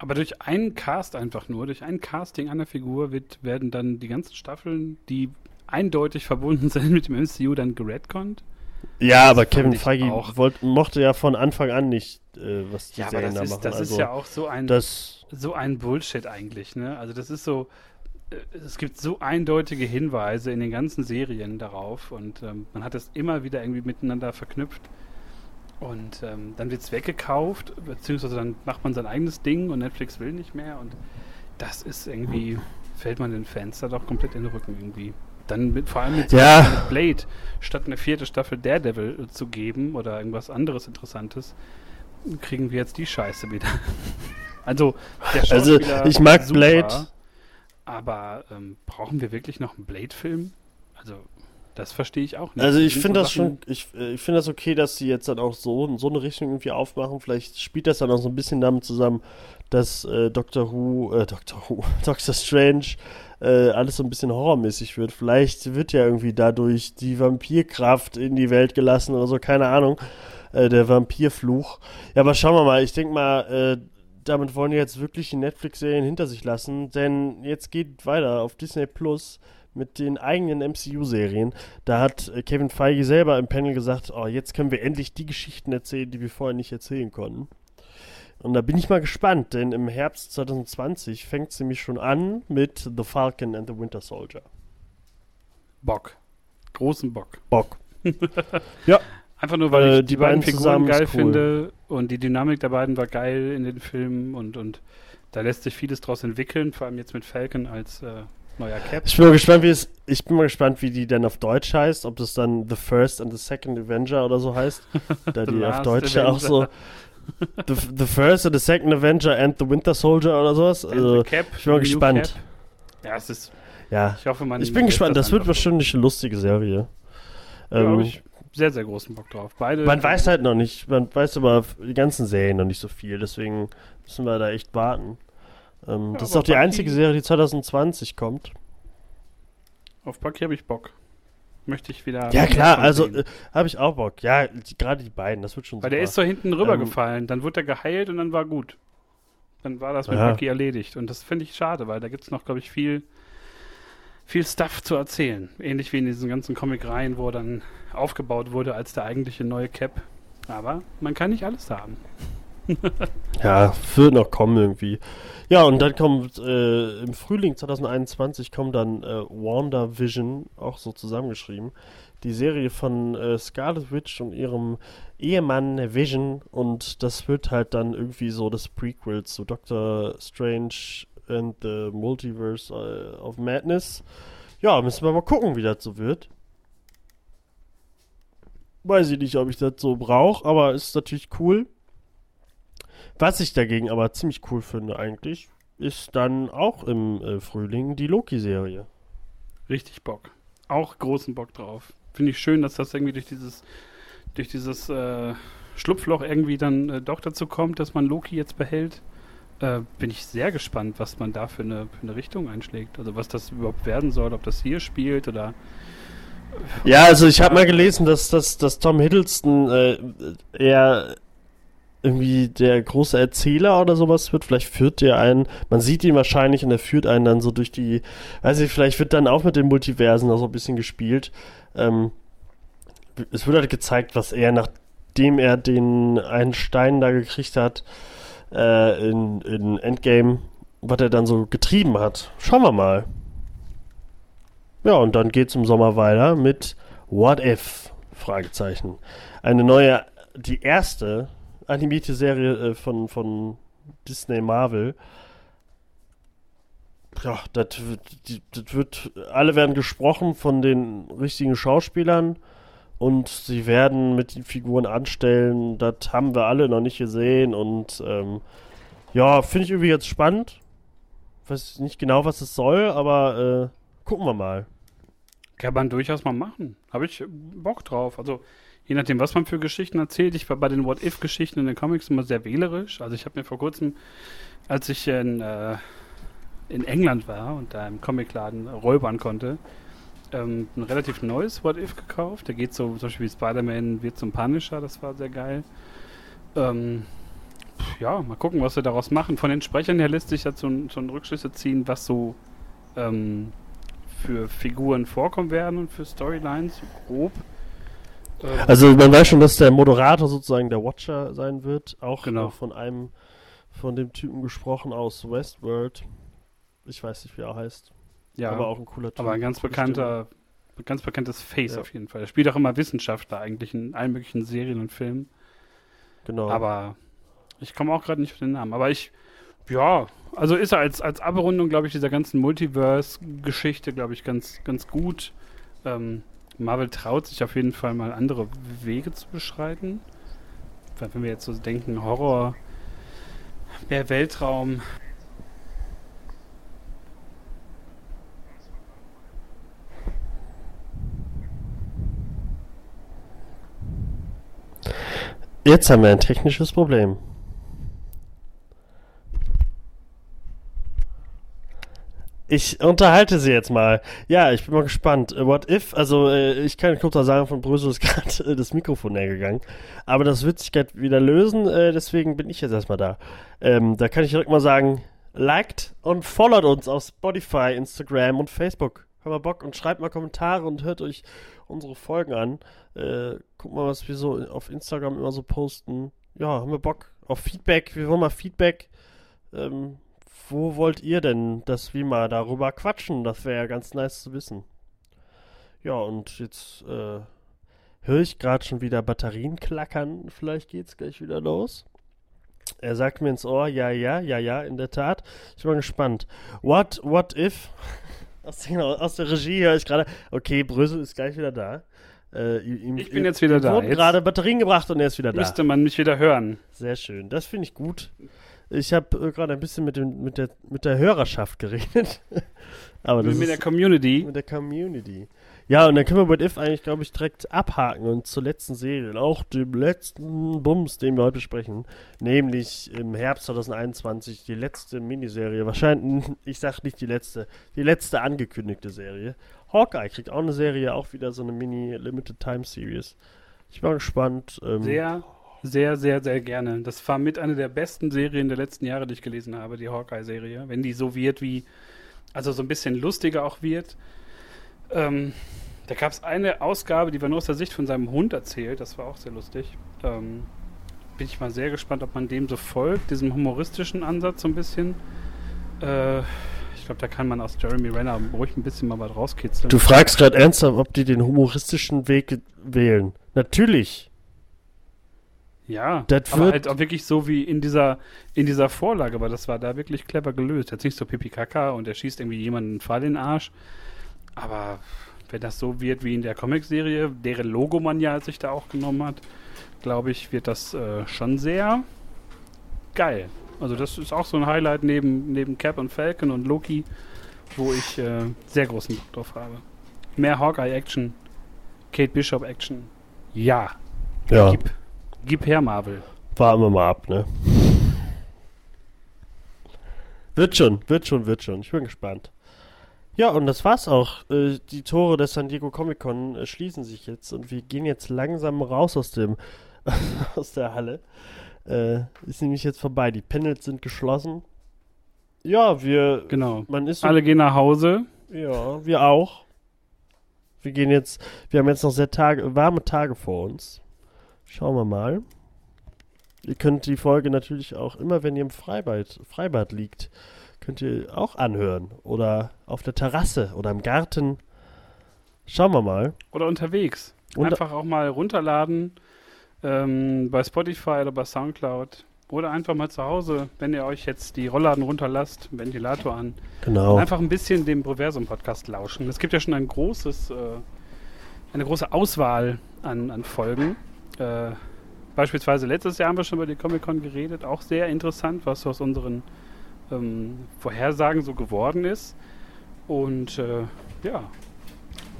Aber durch einen Cast einfach nur, durch ein Casting einer Figur wird, werden dann die ganzen Staffeln, die eindeutig verbunden [LAUGHS] sind mit dem MCU, dann geredconnt. Ja, aber Kevin Feige wollt, mochte ja von Anfang an nicht, äh, was die Ja, aber Serien das, da ist, machen. das also, ist ja auch so ein, so ein Bullshit eigentlich, ne? Also das ist so, äh, es gibt so eindeutige Hinweise in den ganzen Serien darauf und ähm, man hat das immer wieder irgendwie miteinander verknüpft. Und ähm, dann wird es weggekauft, beziehungsweise dann macht man sein eigenes Ding und Netflix will nicht mehr und das ist irgendwie, fällt man den Fans da doch komplett in den Rücken irgendwie. Dann mit, vor allem mit, so Ja. mit Blade, statt eine vierte Staffel Daredevil äh, zu geben oder irgendwas anderes Interessantes, kriegen wir jetzt die Scheiße wieder. [LAUGHS] also, der Also, ich mag super, Blade. Aber ähm, brauchen wir wirklich noch einen Blade-Film? Also, das verstehe ich auch nicht. also ich finde das schon, ich, äh, ich finde das okay, dass sie jetzt dann auch so, so eine Richtung irgendwie aufmachen. Vielleicht spielt das dann auch so ein bisschen damit zusammen, dass äh, Doctor Who, äh, Doctor Who, [LAUGHS] Doctor Strange äh, alles so ein bisschen horrormäßig wird. Vielleicht wird ja irgendwie dadurch die Vampirkraft in die Welt gelassen oder so, keine Ahnung. Äh, der Vampirfluch. Ja, aber schauen wir mal, ich denke mal, äh, damit wollen die jetzt wirklich die Netflix-Serien hinter sich lassen, denn jetzt geht weiter auf Disney Plus mit den eigenen MCU-Serien. Da hat äh, Kevin Feige selber im Panel gesagt, oh, jetzt können wir endlich die Geschichten erzählen, die wir vorher nicht erzählen konnten. Und da bin ich mal gespannt, denn im Herbst 2020 fängt es nämlich schon an mit The Falcon and the Winter Soldier. Bock. Großen Bock. Bock. [LAUGHS] Einfach nur, weil Äh, ich die die beiden beiden Figuren geil cool. finde und die Dynamik der beiden war geil in den Filmen und, und da lässt sich vieles draus entwickeln, vor allem jetzt mit Falcon als äh, neuer Cap. Ich bin mal gespannt, wie es, ich bin mal gespannt, wie die dann auf Deutsch heißt, ob das dann The First and the Second Avenger oder so heißt. [LAUGHS] Da die auf Deutsch ja auch so the, the First and the Second Avenger and the Winter Soldier oder sowas. Also, Cap, ich bin mal gespannt. Cap. Ja, es ist, ja. ich hoffe, man. Ich bin gespannt, das wird einfach so. wahrscheinlich eine lustige Serie. Da Ähm, habe ich sehr, sehr großen Bock drauf. Beide. man weiß halt noch nicht, man weiß über die ganzen Serien noch nicht so viel, deswegen müssen wir da echt warten. Ähm, Ja, das ist aber auch die einzige Serie, die 2020 kommt. Auf Bucky habe ich Bock. Möchte ich wieder. Ja klar, also äh, habe ich auch Bock. Ja, gerade die beiden, das wird schon Weil super. der ist so hinten rüber Ähm, dann wurde er geheilt und dann war gut. Dann war das mit Ja. Bucky erledigt. Und das finde ich schade, weil da gibt es noch, glaube ich, viel, viel Stuff zu erzählen. Ähnlich wie in diesen ganzen Comic-Reihen, wo dann aufgebaut wurde als der eigentliche neue Cap. Aber man kann nicht alles haben. [LAUGHS] Ja, wird noch kommen irgendwie. Ja, und dann kommt äh, im Frühling 2021 kommt dann äh, WandaVision, auch so zusammengeschrieben. Die Serie von äh, Scarlet Witch und ihrem Ehemann Vision. Und das wird halt dann irgendwie so das Prequel zu Doctor Strange and the Multiverse äh, of Madness. Ja, müssen wir mal gucken, wie das so wird. Weiß ich nicht, ob ich das so brauche, aber ist natürlich cool. Was ich dagegen aber ziemlich cool finde eigentlich, ist dann auch im äh, Frühling die Loki-Serie. Richtig Bock. Auch großen Bock drauf. Finde ich schön, dass das irgendwie durch dieses, durch dieses äh, Schlupfloch irgendwie dann äh, doch dazu kommt, dass man Loki jetzt behält. Äh, bin ich sehr gespannt, was man da für eine, für eine Richtung einschlägt. Also was das überhaupt werden soll, ob das hier spielt oder Ja, also ich habe mal gelesen, dass, dass, dass Tom Hiddleston äh, eher irgendwie der große Erzähler oder sowas wird. Vielleicht führt der einen, man sieht ihn wahrscheinlich und er führt einen dann so durch die, weiß ich, vielleicht wird dann auch mit den Multiversen noch so ein bisschen gespielt. Ähm, es wird halt gezeigt, was er, nachdem er den einen Stein da gekriegt hat, äh, in, in Endgame, was er dann so getrieben hat. Schauen wir mal. Ja, und dann geht's im Sommer weiter mit What If? Fragezeichen. Eine neue, die erste animierte Serie äh, von, von Disney Marvel. Ja, das wird, alle werden gesprochen von den richtigen Schauspielern und sie werden mit den Figuren anstellen. Das haben wir alle noch nicht gesehen und ähm, ja, finde ich irgendwie jetzt spannend. Weiß nicht genau, was es soll, aber äh, gucken wir mal. kann man durchaus mal machen. Habe ich Bock drauf. Also je nachdem, was man für Geschichten erzählt. Ich war bei den What-If-Geschichten in den Comics immer sehr wählerisch. Also ich habe mir vor kurzem, als ich in, äh, in England war und da im Comicladen räubern konnte, ähm, ein relativ neues What-If gekauft. Der geht so zum Beispiel wie Spider-Man wird zum Punisher, das war sehr geil. Ähm, ja, mal gucken, was wir daraus machen. Von den Sprechern her lässt sich dazu so, so ein Rückschlüsse ziehen, was so ähm, für Figuren vorkommen werden und für Storylines, grob. Ähm, Also man weiß schon, dass der Moderator sozusagen der Watcher sein wird. Auch Genau. von einem, von dem Typen gesprochen aus Westworld. Ich weiß nicht, wie er heißt. ja, aber aber, auch ein cooler Typ. ein ganz bekannter, ganz bekanntes Face Ja. auf jeden Fall. Er spielt auch immer Wissenschaftler eigentlich in allen möglichen Serien und Filmen. Stimme. Genau. Aber ich komme auch gerade nicht auf den Namen. Aber ich, ja, also ist er als, als Abrundung, glaube ich, dieser ganzen Multiverse-Geschichte, glaube ich, ganz, ganz gut. Ähm, Marvel traut sich auf jeden Fall mal andere Wege zu beschreiten. Wenn wir jetzt so denken, Horror, mehr Weltraum. Jetzt haben wir ein technisches Problem. Ich unterhalte sie jetzt mal. Ja, ich bin mal gespannt. Äh, What if? Also, äh, ich kann kurz sagen, von Brüssel ist [LAUGHS] gerade äh, das Mikrofon hergegangen. Aber das wird sich grad wieder lösen, deswegen bin ich jetzt erstmal da. Ähm, da kann ich direkt mal sagen, liked und followt uns auf Spotify, Instagram und Facebook. Hört mal Bock und schreibt mal Kommentare und hört euch unsere Folgen an. Äh, guckt mal, was wir so auf Instagram immer so posten. Ja, haben wir Bock. auf Feedback. Wir wollen mal Feedback. Ähm, wo wollt ihr denn, dass wir mal darüber quatschen? Das wäre ja ganz nice zu wissen. Ja, und jetzt äh, höre ich gerade schon wieder Batterien klackern. Vielleicht geht's gleich wieder los. Er sagt mir ins Ohr, ja, ja, ja, ja, in der Tat. Ich bin mal gespannt. What, what if? [LAUGHS] Aus, genau, aus der Regie höre ich gerade, okay, Brösel ist gleich wieder da. Äh, ihm, Ich bin jetzt wieder da. wurden Jetzt gerade Batterien gebracht und er ist wieder da. müsste man mich wieder hören. Sehr schön, das finde ich gut. Ich habe äh, gerade ein bisschen mit, dem, mit, der, mit der Hörerschaft geredet. [LAUGHS] Aber das Mit, mit der Community. mit der Community. Ja, und dann können wir What If eigentlich, glaube ich, direkt abhaken und zur letzten Serie, auch dem letzten Bums, den wir heute besprechen, nämlich im Herbst 2021 die letzte Miniserie, wahrscheinlich, [LAUGHS] ich sag nicht die letzte, die letzte angekündigte Serie. Hawkeye kriegt auch eine Serie, auch wieder so eine Mini-Limited-Time-Series. Ich bin mal gespannt. Ähm, Sehr, sehr, sehr, sehr gerne. Das war mit einer der besten Serien der letzten Jahre, die ich gelesen habe, die Hawkeye-Serie. Wenn die so wird wie, also so ein bisschen lustiger auch wird. Ähm, da gab es eine Ausgabe, die war nur aus der Sicht von seinem Hund erzählt. Das war auch sehr lustig. Ähm, bin ich mal sehr gespannt, ob man dem so folgt, diesem humoristischen Ansatz so ein bisschen. Äh, ich glaube, da kann man aus Jeremy Renner ruhig ein bisschen mal was rauskitzeln. Du fragst gerade ernsthaft, ob die den humoristischen Weg wählen. Natürlich. Ja, Das aber wird- halt auch wirklich so wie in dieser, in dieser Vorlage, weil das war da wirklich clever gelöst. Jetzt nicht so pipi kaka und er schießt irgendwie jemanden Pfeil in den Arsch. Aber wenn das so wird wie in der Comicserie, deren Logo man ja sich da auch genommen hat, glaube ich, wird das äh, schon sehr geil. Also das ist auch so ein Highlight neben, neben Cap und Falcon und Loki, wo ich äh, sehr großen Bock drauf habe. Mehr Hawkeye-Action, Kate Bishop-Action. Ja, Ja, gib, gib her, Marvel. warten wir mal ab, ne? Wird schon, wird schon, wird schon. Ich bin gespannt. Ja, und das war's auch. Äh, die Tore des San Diego Comic Con äh, schließen sich jetzt und wir gehen jetzt langsam raus aus dem [LAUGHS] aus der Halle. Äh, ist nämlich jetzt vorbei. Die Panels sind geschlossen. Ja, wir. Genau. Man ist Alle gehen nach Hause. Ja, wir auch. Wir gehen jetzt, wir haben jetzt noch sehr Tage, warme Tage vor uns. Schauen wir mal. Ihr könnt die Folge natürlich auch immer, wenn ihr im Freibad, Freibad liegt, könnt ihr auch anhören. Oder auf der Terrasse oder im Garten. Schauen wir mal. Oder unterwegs. Und- einfach auch mal runterladen ähm, bei Spotify oder bei Soundcloud. Oder einfach mal zu Hause, wenn ihr euch jetzt die Rollladen runterlasst, Ventilator an. Genau. Einfach ein bisschen dem Proversum-Podcast lauschen. Es gibt ja schon ein großes, äh, eine große Auswahl an, an Folgen. Äh, beispielsweise letztes Jahr haben wir schon über die Comic-Con geredet. Auch sehr interessant, was aus unseren ähm, Vorhersagen so geworden ist. Und äh, ja,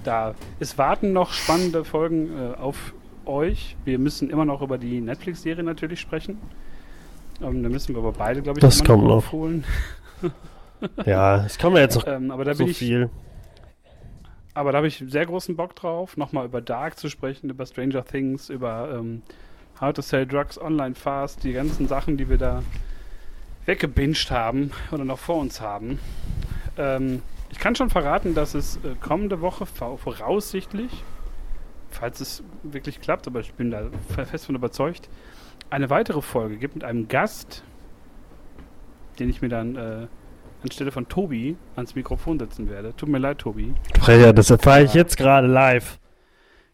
da es warten noch spannende Folgen äh, auf euch. Wir müssen immer noch über die Netflix-Serie natürlich sprechen. Ähm, da müssen wir aber beide, glaube ich, Das kommt noch. aufholen. Ja, es kommen ja jetzt noch [LAUGHS] Ähm, aber da so bin ich viel. Aber da habe ich sehr großen Bock drauf, nochmal über Dark zu sprechen, über Stranger Things, über ähm, How to Sell Drugs Online Fast, die ganzen Sachen, die wir da weggebinged haben oder noch vor uns haben. Ähm, ich kann schon verraten, dass es äh, kommende Woche vor- voraussichtlich, falls es wirklich klappt, aber ich bin da fe- fest von überzeugt, eine weitere Folge gibt mit einem Gast, den ich mir dann äh, anstelle von Tobi ans Mikrofon setzen werde. Tut mir leid, Tobi. Sprecher, das erfahre ich jetzt gerade live.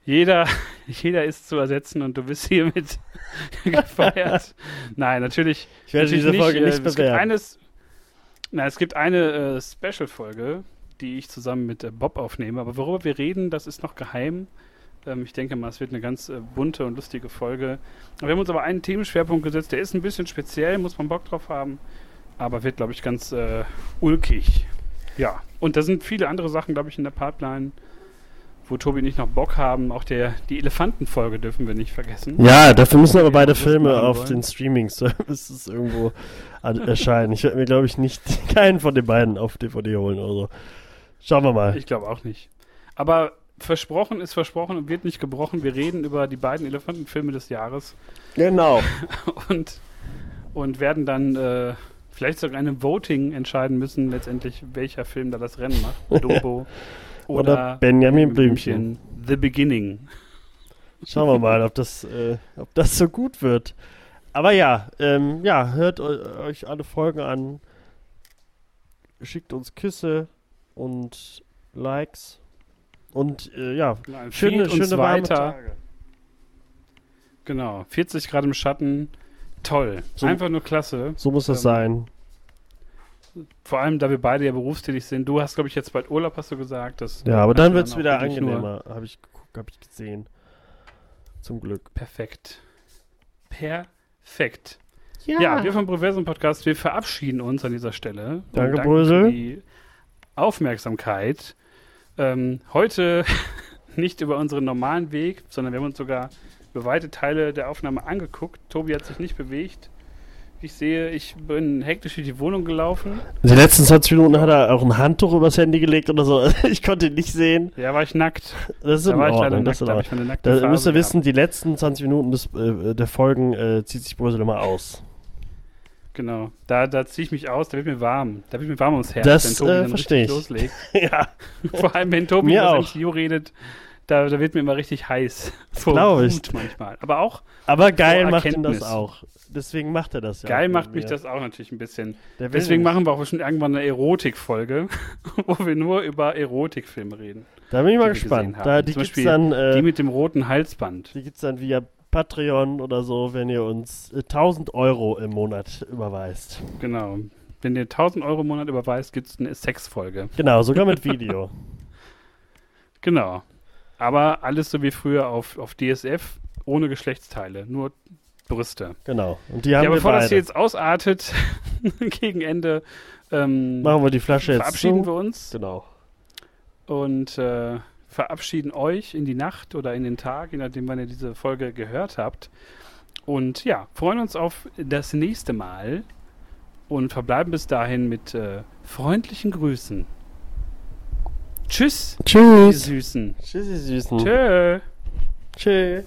Jeder, [LAUGHS] jeder ist zu ersetzen und du bist hiermit [LAUGHS] gefeiert. Nein, natürlich. Ich werde natürlich diese Folge äh, nicht es gibt eines, na, es gibt eine äh, Special-Folge, die ich zusammen mit äh, Bob aufnehme. Aber worüber wir reden, das ist noch geheim. Ähm, ich denke mal, es wird eine ganz äh, bunte und lustige Folge. Wir haben uns aber einen Themenschwerpunkt gesetzt, der ist ein bisschen speziell, muss man Bock drauf haben. Aber wird, glaube ich, ganz äh, ulkig. Ja, und da sind viele andere Sachen, glaube ich, in der Pipeline, wo Tobi und ich noch Bock haben. Auch der, die Elefantenfolge dürfen wir nicht vergessen. Ja, dafür müssen aber beide Filme auf wollen. den Streaming-Services irgendwo erscheinen. Ich werde mir, glaube ich, nicht [LAUGHS] keinen von den beiden auf DVD holen oder so. Schauen wir mal. Ich glaube auch nicht. Aber versprochen ist versprochen und wird nicht gebrochen. Wir reden über die beiden Elefantenfilme des Jahres genau. [LAUGHS] und, und werden dann äh, vielleicht sogar in einem Voting entscheiden müssen, letztendlich, welcher Film da das Rennen macht. Dumbo [LAUGHS] oder, Oder Benjamin Blümchen. The Beginning. Schauen wir mal, ob das, äh, ob das so gut wird. Aber ja, ähm, ja, hört eu- euch alle Folgen an. Schickt uns Küsse und Likes. Und äh, ja, Nein, schöne, schöne warme weiter. Tage. Genau, 40 Grad im Schatten. Toll. So- Einfach nur klasse. So muss das Ähm, sein. Vor allem, da wir beide ja berufstätig sind. Du hast, glaube ich, jetzt bald Urlaub, hast du gesagt. Das Ja, aber dann wird es wieder angenehmer. Habe ich habe ich gesehen. Zum Glück. Perfekt. Perfekt. Ja, wir vom Proversum Podcast, wir verabschieden uns an dieser Stelle. Danke, danken Brösel. Für die Aufmerksamkeit. Ähm, heute [LAUGHS] nicht über unseren normalen Weg, sondern wir haben uns sogar weite Teile der Aufnahme angeguckt. Tobi hat sich nicht bewegt. Ich sehe, ich bin hektisch durch die Wohnung gelaufen. Die letzten 20 Minuten hat er auch ein Handtuch übers Handy gelegt oder so. [LAUGHS] Ich konnte ihn nicht sehen. Ja, war ich nackt. Das ist Da in war ich leider Ordnung. nackt. Das in Da Ordnung. müsst ihr wissen, die letzten 20 Minuten des, äh, der Folgen äh, zieht sich Brösel immer aus. Genau. Da, da ziehe ich mich aus, da wird mir warm. Da wird mir warm ums Herz, Das, wenn Tobi äh, dann loslegt. [LAUGHS] [LAUGHS] ja, Vor allem, wenn Tobi über. MCU redet, da, da wird mir immer richtig heiß. [LAUGHS] Vor glaub ich. Manchmal. Aber auch aber geil macht ihn das auch. Deswegen macht er das ja. geil macht mich das auch natürlich ein bisschen. Deswegen nicht. machen wir auch bestimmt irgendwann eine Erotikfolge, [LAUGHS] wo wir nur über Erotikfilme reden. Da bin ich mal die gespannt. Da, die Zum gibt's Beispiel dann, Die äh, mit dem roten Halsband. die gibt's dann via Patreon oder so, wenn ihr uns äh, 1000 Euro im Monat überweist. Genau. Wenn ihr 1000 Euro im Monat überweist, gibt es eine Sexfolge. Genau, sogar mit [LAUGHS] Video. Genau. Aber alles so wie früher auf, auf DSF, ohne Geschlechtsteile, nur Brüste. genau. Und die haben ja, wir bevor beide. das hier jetzt ausartet, [LAUGHS] gegen Ende, ähm, Machen wir die Flasche jetzt verabschieden zu. wir uns Genau. und äh, verabschieden euch in die Nacht oder in den Tag, je nachdem, wann ihr diese Folge gehört habt. Und ja, freuen uns auf das nächste Mal und verbleiben bis dahin mit äh, freundlichen Grüßen. Tschüss, ihr Tschüss. Süßen. Tschüssi, Süßen. Tschö. Tschüss.